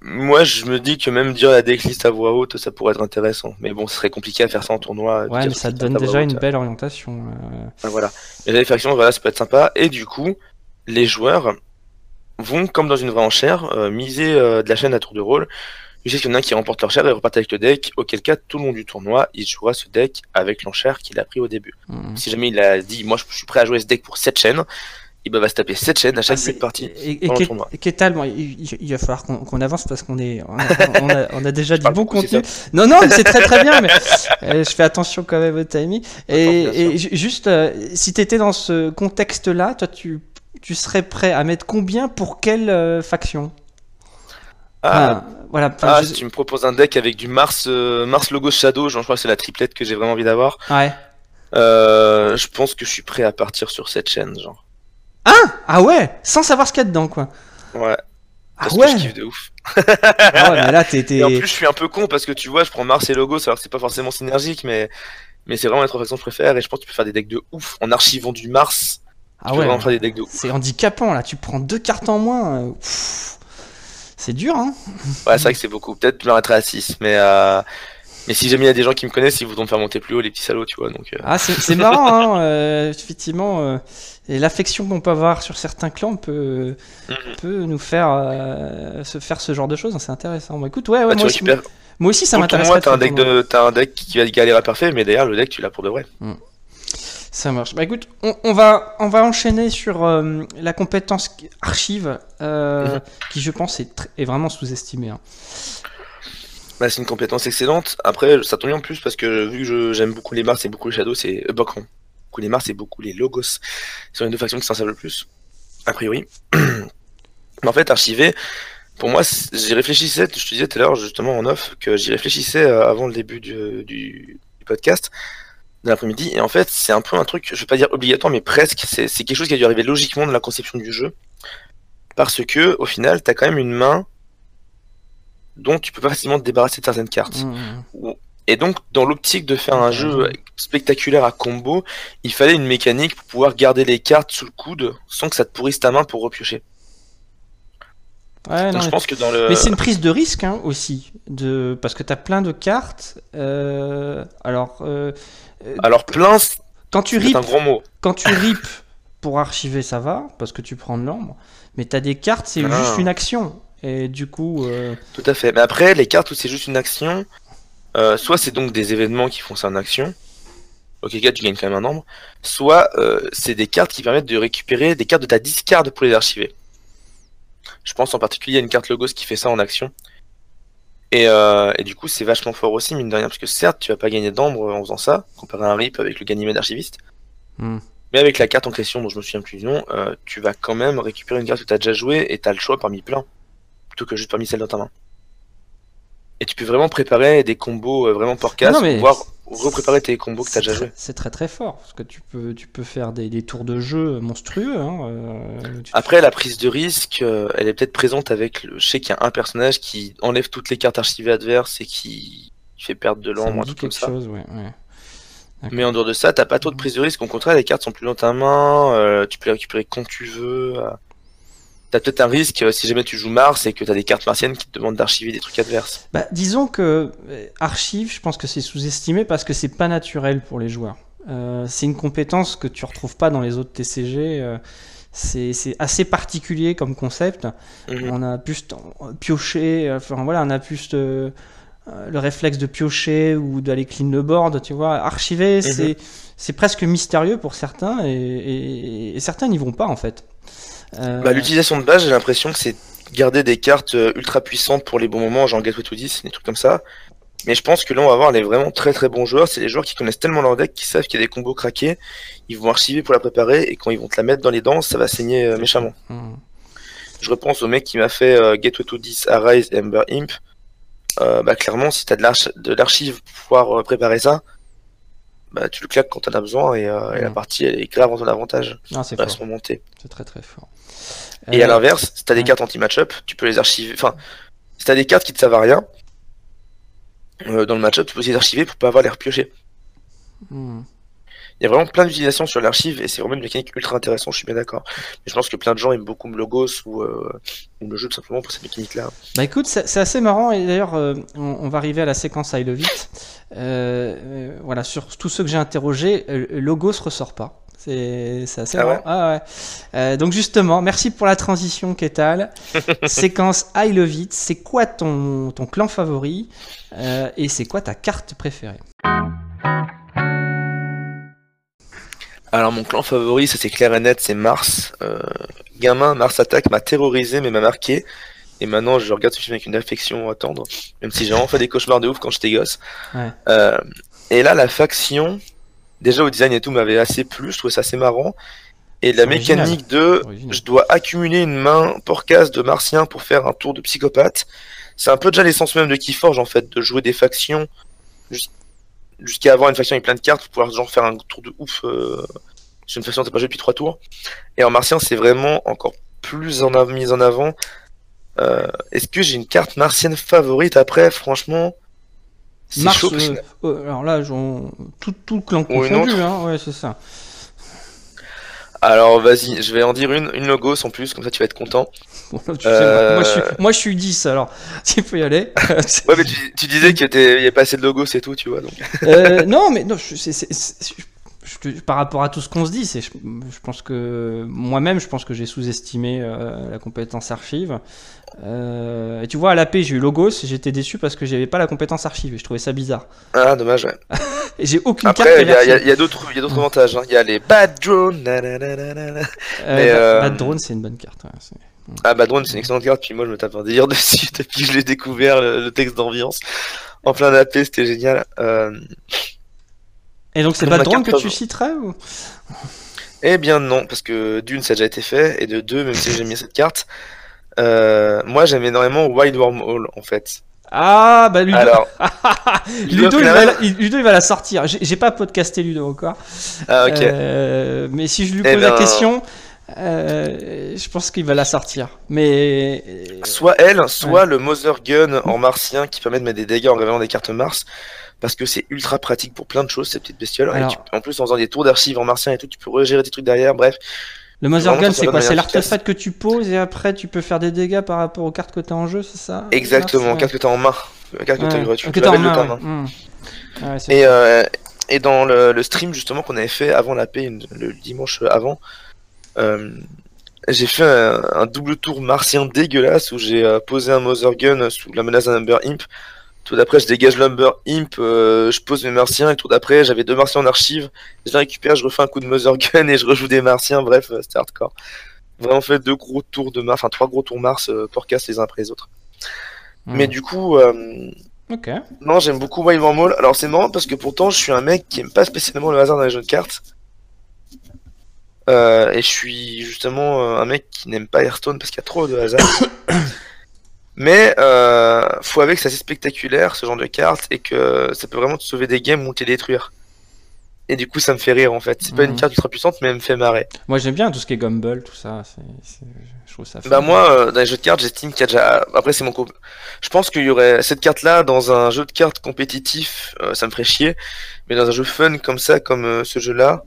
Moi, je me dis que même dire la decklist à voix haute, ça pourrait être intéressant. Mais bon, ce serait compliqué à faire ça en tournoi.
Ouais, mais ça te donne déjà une belle orientation.
Euh. voilà. Et les factions, voilà, ça peut être sympa. Et du coup, les joueurs vont, comme dans une vraie enchère, euh, miser de la chaîne à tour de rôle Juste qu'il y en a un qui remporte l'enchère et repart avec le deck, auquel cas tout le long du tournoi, il jouera ce deck avec l'enchère qu'il a pris au début. Mhm. Si jamais il a dit, moi je suis prêt à jouer ce deck pour 7 chaînes, il va se taper 7 chaînes à chaque ah, partie.
Et, et Kétal, bon, il, il, va falloir qu'on avance parce qu'on est, on a, on a, déjà du bon contenu. Non, non, c'est très très bien, mais euh, je fais attention quand même au timing. Et, juste, euh, si tu étais dans ce contexte-là, toi, tu, tu serais prêt à mettre combien pour quelle euh, faction?
Ah, voilà. Ah, si tu me proposes un deck avec du Mars, Mars logo Shadow, je crois que c'est la triplette que j'ai vraiment envie d'avoir.
Ouais.
je pense que je suis prêt à partir sur cette chaîne, genre.
Hein? Ah ouais? Sans savoir ce qu'il y a dedans, quoi.
Ouais. Ah parce que je kiffe de ouf.
ah ouais, mais là, t'es. Et
en plus, je suis un peu con parce que tu vois, je prends Mars et Logo, alors que c'est pas forcément synergique, mais, mais c'est vraiment la faction que je préfère et je pense que tu peux faire des decks de ouf en archivant du Mars.
Ah ouais. Faire des decks de ouf. C'est handicapant là, tu prends deux cartes en moins. Euh, c'est dur, hein
Ouais, c'est vrai que c'est beaucoup. Peut-être je m'arrêterai à 6, mais. Euh... Mais si jamais il y a des gens qui me connaissent, ils voudront me faire monter plus haut, les petits salauds, tu vois. Donc, euh.
Ah, c'est marrant, hein, euh, effectivement. Euh, et l'affection qu'on peut avoir sur certains clans peut, mhm. peut nous faire se faire ce genre de choses. C'est intéressant. Bon, écoute, ouais, ouais, bah, moi, aussi, moi, aussi, ça m'intéresse.
Moi, t'as un, deck de... as un deck qui va galérer parfait, mais d'ailleurs, le deck, tu l'as pour de vrai. Mm.
Ça marche. Bah écoute, on, va, on va enchaîner sur la compétence archive, mhm. qui je pense est, est vraiment sous-estimée. Hein.
Bah, c'est une compétence excellente. Après, ça tombe bien en plus parce que vu que j'aime beaucoup les Mars et beaucoup les Shadows, c'est. Euh, beaucoup les Mars et beaucoup les Logos. C'est une deux factions qui s'en servent le plus. A priori. [CLEARS THROAT] Mais en fait, archiver, pour moi, j'y réfléchissais, je te disais tout à l'heure, justement en off, que j'y réfléchissais euh, avant le début du, du, podcast de l'après-midi. Et en fait, c'est un peu un truc, je vais pas dire obligatoire, mais presque. C'est quelque chose qui a dû arriver logiquement dans la conception du jeu. Parce que, au final, t'as quand même une main donc tu peux pas facilement te débarrasser de certaines cartes. Mmh, mmh. Et donc, dans l'optique de faire un jeu spectaculaire à combo, il fallait une mécanique pour pouvoir garder les cartes sous le coude sans que ça te pourrisse ta main pour repiocher.
Ouais, je pense que dans le... Mais c'est une prise de risque hein, aussi, de... parce que tu as plein de cartes. Euh, alors, euh...
alors plein,
quand tu rip,
un grand mot.
Quand tu rip pour archiver, ça va, parce que tu prends de l'ombre. Mais tu as des cartes, c'est ah. juste une action. Et du coup. Euh,
Tout à fait. Mais après, les cartes où c'est juste une action, euh, soit c'est donc des événements qui font ça en action, auquel cas tu gagnes quand même un nombre, soit euh, c'est des cartes qui permettent de récupérer des cartes de ta discard pour les archiver. Je pense en particulier à une carte Logos qui fait ça en action. Et, du coup, c'est vachement fort aussi, mine de rien, parce que certes, tu vas pas gagner d'ambre en faisant ça, comparé à un RIP avec le Ganymède archiviste. Hmm. Mais avec la carte en question, dont je me souviens plus du nom, tu vas quand même récupérer une carte que tu as déjà joué et tu as le choix parmi plein plutôt que juste parmi celles dans ta main. Et tu peux vraiment préparer des combos euh, vraiment porcasse, pour pouvoir repréparer tes combos que tu as déjà joué.
C'est très très fort, parce que tu peux, tu peux faire des, tours de jeu monstrueux. Hein, euh,
Après, la prise de risque, euh, elle est peut-être présente avec le. Je sais qu'il y a un personnage qui enlève toutes les cartes archivées adverses et qui fait perdre de l'ombre, un truc comme ça. Mais en dehors de ça, t'as pas trop de prise de risque. Au contraire, les cartes sont plus dans ta main, tu peux les récupérer quand tu veux t'as peut-être un risque euh, si jamais tu joues Mars et que t'as des cartes martiennes qui te demandent d'archiver des trucs adverses.
Bah, disons que euh, archive, je pense que c'est sous-estimé parce que c'est pas naturel pour les joueurs. Euh, c'est une compétence que tu retrouves pas dans les autres TCG. c'est assez particulier comme concept. Mhm. On a plus piocher, enfin voilà, on a plus le réflexe de piocher ou d'aller clean le board, tu vois. Archiver, mhm. c'est presque mystérieux pour certains et, et certains n'y vont pas en fait.
Euh, bah, l'utilisation de base, j'ai l'impression que c'est garder des cartes euh, ultra puissantes pour les bons moments, genre Gateway to 10, des trucs comme ça. Mais je pense que là, on va voir les vraiment très très bons joueurs. C'est les joueurs qui connaissent tellement leur deck, qui savent qu'il y a des combos craqués. Ils vont archiver pour la préparer et quand ils vont te la mettre dans les dents, ça va saigner euh, méchamment. Hmm. Je repense au mec qui m'a fait Gateway to 10, Arise et Ember Imp. bah, clairement, si t'as de l'archive pour pouvoir préparer ça, bah, tu le claques quand t'en as besoin et, la hmm. partie elle est grave en ton avantage.
Ah, c'est
remonter.
C'est très très fort.
Et à euh, l'inverse, si t'as des cartes anti-matchup, tu peux les archiver. Enfin, si t'as des cartes qui te servent à rien, euh, dans le matchup, tu peux les archiver pour pas avoir les repiocher. Hmm. Il y a vraiment plein d'utilisations sur l'archive et c'est vraiment une mécanique ultra intéressante, je suis bien d'accord. Mais je pense que plein de gens aiment beaucoup Logos ou, euh, ou le jeu tout simplement pour cette mécanique-là.
Bah écoute, c'est assez marrant et d'ailleurs on, va arriver à la séquence I Love It. voilà, sur tous ceux que j'ai interrogés, Logos ressort pas. C'est assez ah, ah ouais. donc justement, merci pour la transition, Ketal. [LAUGHS] Séquence I Love It. C'est quoi ton, ton clan favori et c'est quoi ta carte préférée?
Alors mon clan favori, ça c'est clair et net, c'est Mars. Euh, gamin, Mars Attack m'a terrorisé mais m'a marqué. Et maintenant je regarde ce film avec une affection tendre, même si j'ai vraiment fait des cauchemars de ouf quand j'étais gosse. Euh, et là la faction, déjà au design et tout m'avait assez plu, je trouvais ça assez marrant. Et la mécanique de je dois accumuler une main porcasse de martien pour faire un tour de psychopathe. C'est un peu déjà l'essence même de Keyforge en fait, de jouer des factions jusqu'à avoir une faction avec plein de cartes pour pouvoir genre faire un tour de ouf euh, sur une faction t'as pas joué depuis trois tours. Et en martien, c'est vraiment encore plus en mise en avant. Euh, est-ce que j'ai une carte martienne favorite après? Franchement,
c'est chaud. Euh, alors là, tout, tout le clan confondu, hein, ouais, c'est ça.
Alors vas-y, je vais en dire une, une logos en plus, comme ça tu vas être content. [LAUGHS]
Euh, moi, je suis, 10 alors, [LAUGHS] tu peux y aller.
ouais, mais tu, disais qu'il n'y avait pas assez de logos, c'est tout, tu vois. Donc.
Euh, non, mais non, par rapport à tout ce qu'on se dit, c'est, je, pense que moi-même, je pense que j'ai sous-estimé euh, la compétence archive. et tu vois, à l'AP, j'ai eu Logos, j'étais déçu parce que j'avais pas la compétence archive et je trouvais ça bizarre.
Ah, dommage, ouais. [LAUGHS]
et j'ai aucune
Après. Il y, a, d'autres avantages. Hein. Il y a les Bad Drones.
Bad Drone, c'est une bonne carte. Ouais,
ah bah Drone c'est une excellente carte, puis moi je me tape un délire [LAUGHS] dessus depuis que je l'ai découvert, le, texte d'ambiance. En plein AP, c'était génial. Euh...
Et donc c'est pas Drone que tu citerais ou...
Eh bien non, parce que d'une ça a déjà été fait, et de deux, même si j'ai mis cette carte, euh, moi j'aime énormément Wide Wormhole en fait.
Ah bah Ludo, Alors, [LAUGHS] Ludo, il va, la... Ludo, il va la sortir. J'ai pas podcasté Ludo encore.
Ah ok.
Euh, mais si je lui eh pose la ben, question, euh, je pense qu'il va la sortir. Mais.
Soit elle, soit le Mother Gun en martien qui permet de mettre des dégâts en révélant des cartes Mars. Parce que c'est ultra pratique pour plein de choses, ces petites bestioles. en plus, en faisant des tours d'archives en martien et tout, tu peux regérer des trucs derrière. Bref.
Le Mother Gun, c'est quoi C'est l'artefact que tu poses et après tu peux faire des dégâts par rapport aux cartes que tu as en jeu, c'est ça
Exactement, cartes que tu as en main. Cartes que tu, tu en main. Hmm. et, euh, et dans le, stream justement qu'on avait fait avant la paix, le dimanche avant, euh, j'ai fait un, double tour martien dégueulasse où j'ai euh, posé un Mother Gun sous la menace d'un Lumber Imp. Tout d'après, je dégage Lumber Imp, euh, je pose mes martiens, et tout d'après, j'avais deux martiens en archive. Je les récupère, je refais un coup de Mother Gun et je rejoue des martiens. Bref, c'était hardcore. Vraiment fait deux gros tours de Mars, enfin trois gros tours Mars pour casse les uns après les autres. Hmm. Mais du coup,
ok
non, j'aime beaucoup Wild Mall. Alors c'est marrant parce que pourtant, je suis un mec qui aime pas spécialement le hasard dans les jeux de cartes. Euh, et je suis justement euh, un mec qui n'aime pas Hearthstone parce qu'il y a trop de hasard. [COUGHS] Mais euh, faut avec que c'est assez spectaculaire ce genre de carte et que ça peut vraiment te sauver des games ou te détruire. Et du coup, ça me fait rire en fait. C'est pas une mhm. carte ultra puissante, mais elle me fait marrer.
Moi, j'aime bien tout ce qui est Gumble, tout ça. Je trouve ça.
Bah moi, euh, dans les jeux de cartes, j'estime qu'il y a déjà. Après, c'est mon. Je pense qu'il y aurait cette carte-là dans un jeu de cartes compétitif, ça me ferait chier. Mais dans un jeu fun comme ça, comme ce jeu-là,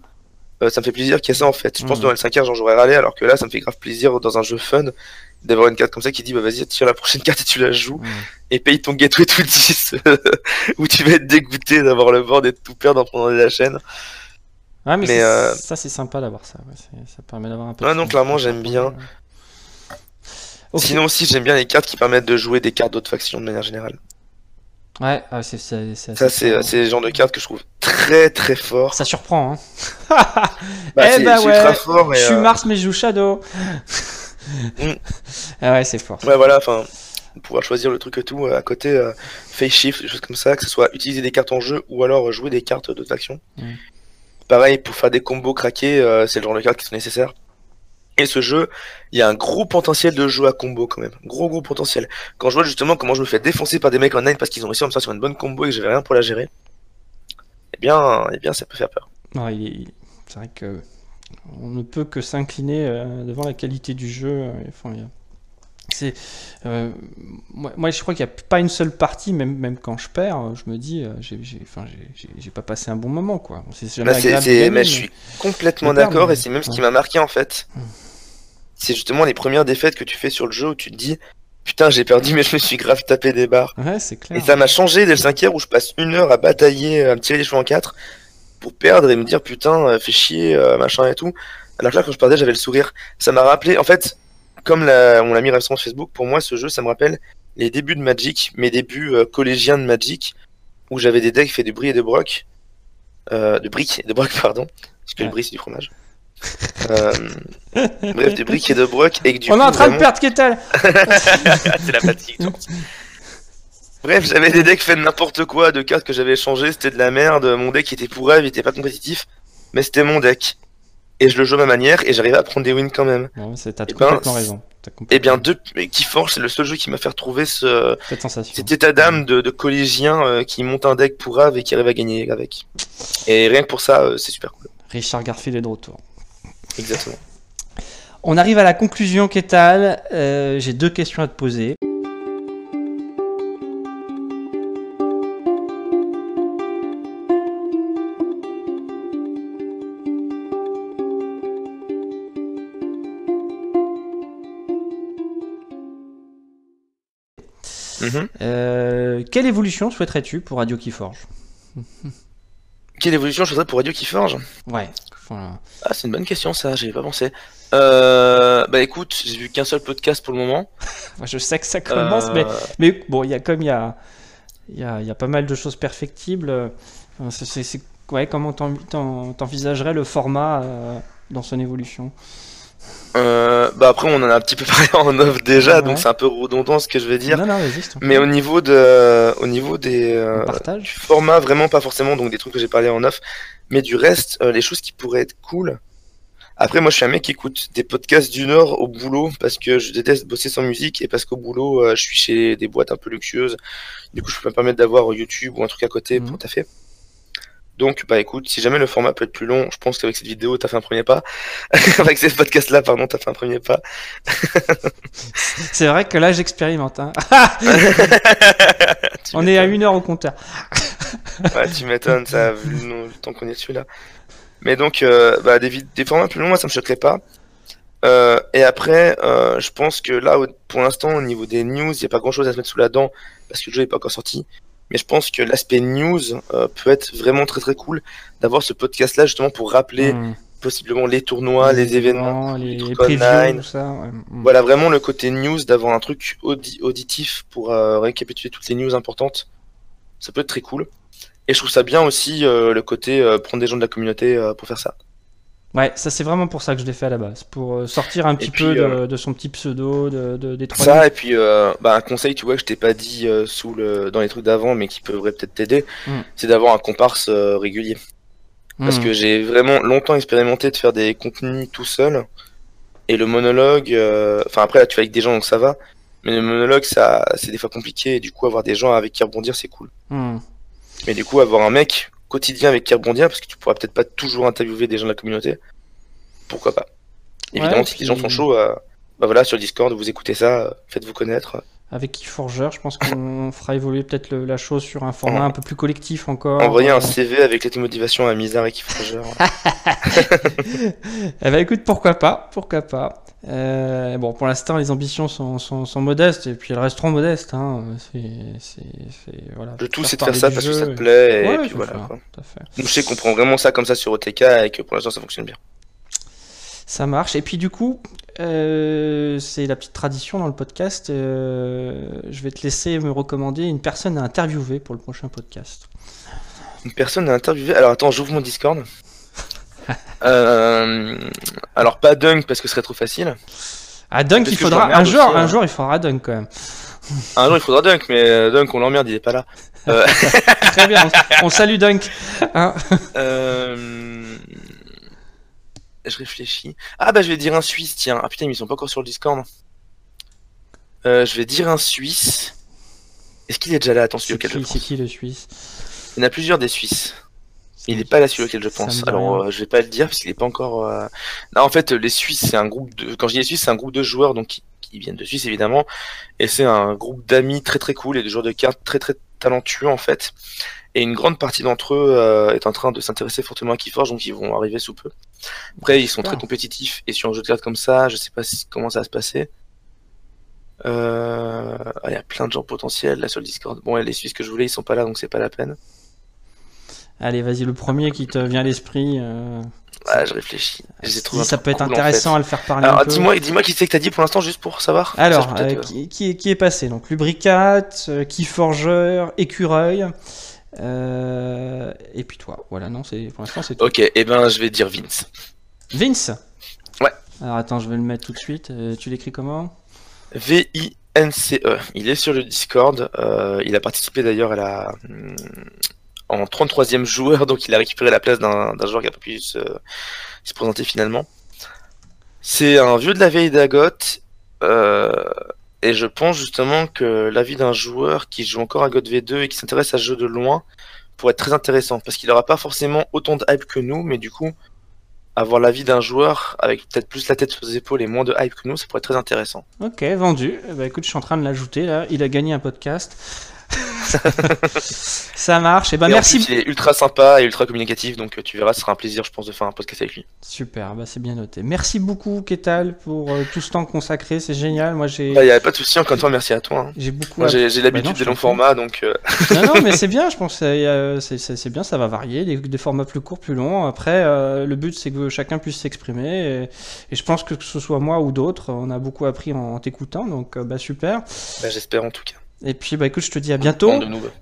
euh, ça me fait plaisir qu'il y ait ça en fait. Je pense que dans le 5 j'en jouerais râlé, alors que là, ça me fait grave plaisir dans un jeu fun d'avoir une carte comme ça qui dit bah vas-y tire la prochaine carte et tu la joues et paye ton gateway tout 10 [LAUGHS] où tu vas être dégoûté d'avoir le board et de tout perdre en prenant la chaîne.
Ouais mais, euh, ça c'est sympa d'avoir ça, ça permet d'avoir un peu.
Ouais non clairement j'aime bien. Sinon aussi j'aime bien les cartes qui permettent de jouer des cartes d'autres factions de manière générale.
Ouais, ah, c'est Ça,
c'est le genre de carte que je trouve très très fort.
Ça surprend, hein.
bah, [LAUGHS] eh bah ouais, fort,
je suis euh, Mars, mais je joue Shadow. Mm. [LAUGHS] Ah ouais, c'est fort.
Ouais, voilà, enfin, pouvoir choisir le truc et tout. Euh, à côté, euh, face shift, des choses comme ça, que ce soit utiliser des cartes en jeu ou alors jouer des cartes d'autres actions. Mm. Pareil, pour faire des combos craqués, c'est le genre de cartes qui sont nécessaires. Et ce jeu, il y a un gros potentiel de jeu à combo quand même. Gros gros potentiel. Quand je vois justement comment je me fais défoncer par des mecs en 9 parce qu'ils ont réussi à me sortir une bonne combo et que j'avais rien pour la gérer, eh bien, eh bien ça peut faire peur.
c'est vrai que on ne peut que s'incliner euh, devant la qualité du jeu. Euh, enfin, c'est euh, moi, je crois qu'il n'y a pas une seule partie même même quand je perds je me dis j'ai enfin j'ai pas passé un bon moment quoi
c'est bah, mais, je suis complètement d'accord et c'est même ce qui m'a marqué en fait hum. c'est justement les premières défaites que tu fais sur le jeu où tu te dis putain j'ai perdu mais je me suis grave tapé des barres
ouais, c'est clair
et ça m'a changé dès le 5 où je passe une heure à batailler à me tirer les cheveux en quatre pour perdre et me dire putain, fais chier, machin et tout. Alors là, quand je perdais, j'avais le sourire. Ça m'a rappelé, en fait, comme la, on l'a mis récemment sur Facebook, pour moi, ce jeu, ça me rappelle les débuts de Magic, mes débuts collégiens de Magic, où j'avais des decks faits de bris et de broc. de briques et de broc, [LAUGHS] pardon. Parce que le bris, c'est du fromage. Euh, bref, des briques et de broc. Et
du On est en train de perdre Ketal [LAUGHS]
C'est la fatigue, Bref, j'avais des decks faits de n'importe quoi, de cartes que j'avais échangées, c'était de la merde. Mon deck était pourrave, il était pas compétitif, mais c'était mon deck. Et je le joue à ma manière et j'arrivais à prendre des wins quand même.
t'as eh ben, complètement raison.
Et eh bien, deux, Keyforge, c'est le seul jeu qui m'a fait retrouver ce, Cette sensation. cet état d'âme de, de collégien euh, qui monte un deck pourrave et qui arrive à gagner avec. Et rien que pour ça, euh, c'est super cool.
Richard Garfield est de retour.
Exactement.
On arrive à la conclusion, Kétal. Euh, J'ai deux questions à te poser. Mhm. Euh, quelle évolution souhaiterais-tu pour Radio Keyforge [LAUGHS]
Quelle évolution je souhaiterais pour Radio Keyforge
Ouais.
Ah, c'est une bonne question, ça, j'avais pas pensé. Euh, bah écoute, j'ai vu qu'un seul podcast pour le moment. [LAUGHS]
je sais que ça commence, mais, euh. mais bon, il y a comme il y a, y, a, y a pas mal de choses perfectibles. C'est, ouais, comment t'envisagerais le format euh, dans son évolution?
Euh, bah après on en a un petit peu [LAUGHS] parlé en off déjà, donc c'est un peu redondant ce que je vais dire.
Non, non,
mais au niveau de, au niveau des euh, formats, vraiment pas forcément, donc des trucs que j'ai parlé en off, mais du reste, euh, les choses qui pourraient être cool. Après, moi, je suis un mec qui écoute des podcasts du Nord au boulot parce que je déteste bosser sans musique et parce qu'au boulot, euh, je suis chez des boîtes un peu luxueuses. Du coup, je peux me permettre d'avoir YouTube ou un truc à côté pour mhm. taffer. Donc, bah écoute, si jamais le format peut être plus long, je pense qu'avec cette vidéo, t'as fait un premier pas. [LAUGHS] avec ce podcast-là, pardon, t'as fait un premier pas. [LAUGHS]
c'est vrai que là, j'expérimente. Hein. [LAUGHS] On est à une heure au compteur.
ouais, tu m'étonnes, ça, vu le, temps qu'on est dessus là. Mais donc, euh, bah, des, des, formats plus longs, moi, ça me choquerait pas. Euh, et après, euh, je pense que là, pour l'instant, au niveau des news, il n'y a pas grand chose à se mettre sous la dent parce que le jeu n'est pas encore sorti mais je pense que l'aspect news euh, peut être vraiment très très cool d'avoir ce podcast là justement pour rappeler hmm. possiblement les tournois, les, événements,
les, les previews, ça,
hmm. Voilà vraiment le côté news d'avoir un truc auditif pour euh, récapituler toutes les news importantes. Ça peut être très cool. Et je trouve ça bien aussi euh, le côté prendre des gens de la communauté pour faire ça.
Ouais, ça c'est vraiment pour ça que je l'ai fait à la base, pour euh, sortir un petit peu euh, de, son petit pseudo, de, de des trois.
Ça et puis euh, bah, un conseil, tu vois, que je t'ai pas dit sous le dans les trucs d'avant, mais qui pourrait peut-être t'aider, hmm. c'est d'avoir un comparse régulier. Parce hmm. que j'ai vraiment longtemps expérimenté de faire des contenus tout seul, et le monologue, enfin après là tu fais avec des gens donc ça va, mais le monologue ça c'est des fois compliqué, et du coup avoir des gens avec qui rebondir c'est cool. Hmm. Mais du coup avoir un mec quotidien avec qui rebondir, parce que tu pourras peut-être pas toujours interviewer des gens de la communauté. Pourquoi pas? Évidemment, si les gens sont chauds, euh, bah voilà, sur Discord, vous écoutez ça, faites-vous connaître.
Avec Keyforger, je pense qu'on [LAUGHS] fera évoluer peut-être la chose sur un format un peu plus collectif encore.
Envoyer un. CV avec les motivations à Misère et Keyforger. [LAUGHS]
eh ben écoute, pourquoi pas, pourquoi pas. Euh, bon, pour l'instant, les ambitions sont, sont, modestes et puis elles resteront modestes. Hein.
Voilà, le tout, c'est de faire ça parce que ça te plaît. et puis voilà. Quoi. je sais qu'on prend vraiment ça comme ça sur OTK et que pour l'instant, ça fonctionne bien.
Ça marche. Et puis, du coup, euh, c'est la petite tradition dans le podcast. Euh, je vais te laisser me recommander une personne à interviewer pour le prochain podcast.
Une personne à interviewer? Alors, attends, j'ouvre mon Discord. [LAUGHS] Euh, alors pas Dunk parce que ce serait trop facile.
Ah Dunk, il faudra un jour, un hein. jour il faudra Dunk quand même.
Un jour il faudra Dunk, mais Dunk on l'emmerde, il est pas là. [LAUGHS]
Très bien, on, salue Dunk. Hein. [LAUGHS]
Je réfléchis. Ah bah je vais dire un Suisse, tiens. Ah putain, ils sont pas encore sur le Discord. je vais dire un Suisse. Est-ce qu'il est déjà là? Attention,
C'est qui le Suisse?
Il y en a plusieurs des Suisses. Il n'est pas là celui auquel je pense. Alors euh, je vais pas le dire parce qu'il n'est pas encore. Euh, non, en fait, les Suisses, c'est un groupe de. Quand je dis les Suisses, c'est un groupe de joueurs donc qui, viennent de Suisse évidemment, et c'est un groupe d'amis très très cool et de joueurs de cartes très très talentueux en fait. Et une grande partie d'entre eux euh, est en train de s'intéresser fortement à Keyforge, donc ils vont arriver sous peu. Après, ils sont très compétitifs et sur un jeu de cartes comme ça, je sais pas comment ça va se passer. Il y a plein de gens potentiels là sur le Discord. Bon, les Suisses que je voulais, ils sont pas là, donc c'est pas la peine.
Allez, vas-y, le premier qui te vient à l'esprit. Euh...
Ouais, je réfléchis.
ça peut être intéressant à le faire parler.
Alors, dis-moi, dis-moi qui c'est que t'as dit pour l'instant, juste pour savoir.
Alors, euh, qui, qui, est, passé Donc, Lubricat, euh, Keyforger, Écureuil. Euh, et puis toi, voilà, non, c'est pour l'instant c'est tout.
Ok, et eh ben je vais dire Vince.
Vince
Ouais.
Alors attends, je vais le mettre tout de suite. tu l'écris comment?
V-I-N-C-E. Il est sur le Discord. il a participé d'ailleurs à la, hum, en 33e joueur, donc il a récupéré la place d'un joueur qui a pas pu se, présenter finalement. C'est un vieux de la vieille d'Agot, euh, et je pense justement que l'avis d'un joueur qui joue encore à God V2 et qui s'intéresse à ce jeu de loin pourrait être très intéressant, parce qu'il n'aura pas forcément autant de hype que nous, mais du coup, avoir l'avis d'un joueur avec peut-être plus la tête les épaules et moins de hype que nous, ça pourrait être très intéressant.
Ok, vendu. Bah écoute, je suis en train de l'ajouter là. Il a gagné un podcast. [LAUGHS] ça marche. Et ben merci.
il est ultra sympa et ultra communicatif, donc euh, tu verras, ce sera un plaisir, je pense, de faire un podcast avec lui.
Super, bah c'est bien noté. Merci beaucoup, Ketal, pour euh, tout ce temps consacré, c'est génial. Moi, j'ai.
Bah, y a pas de souci, encore une fois, merci à toi. Hein.
J'ai beaucoup.
j'ai l'habitude bah des longs formats, donc. Euh, [LAUGHS]
non, non, mais [LAUGHS] c'est bien, je pense, c'est bien, ça va varier, des, formats plus courts, plus longs. Après, le but, c'est que chacun puisse s'exprimer, et, je pense que que ce soit moi ou d'autres, on a beaucoup appris en, t'écoutant, donc bah super.
Bah, j'espère en tout cas.
Et puis bah écoute, je te dis à bientôt.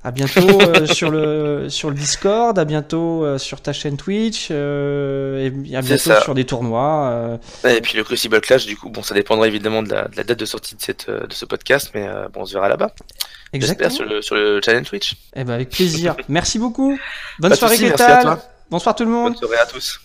À bientôt euh, [LAUGHS] sur le sur le Discord, à bientôt euh, sur ta chaîne Twitch euh, et à bientôt sur des tournois.
Et puis le Crucible Clash, du coup, bon, ça dépendra évidemment de la, date de sortie de cette de ce podcast, mais bon, on se verra là-bas. Exactement. Sur le sur le channel Twitch.
Eh ben avec plaisir. [LAUGHS] merci beaucoup. Bonne soirée, Ketal. Bonsoir tout le monde.
Bonne soirée à tous.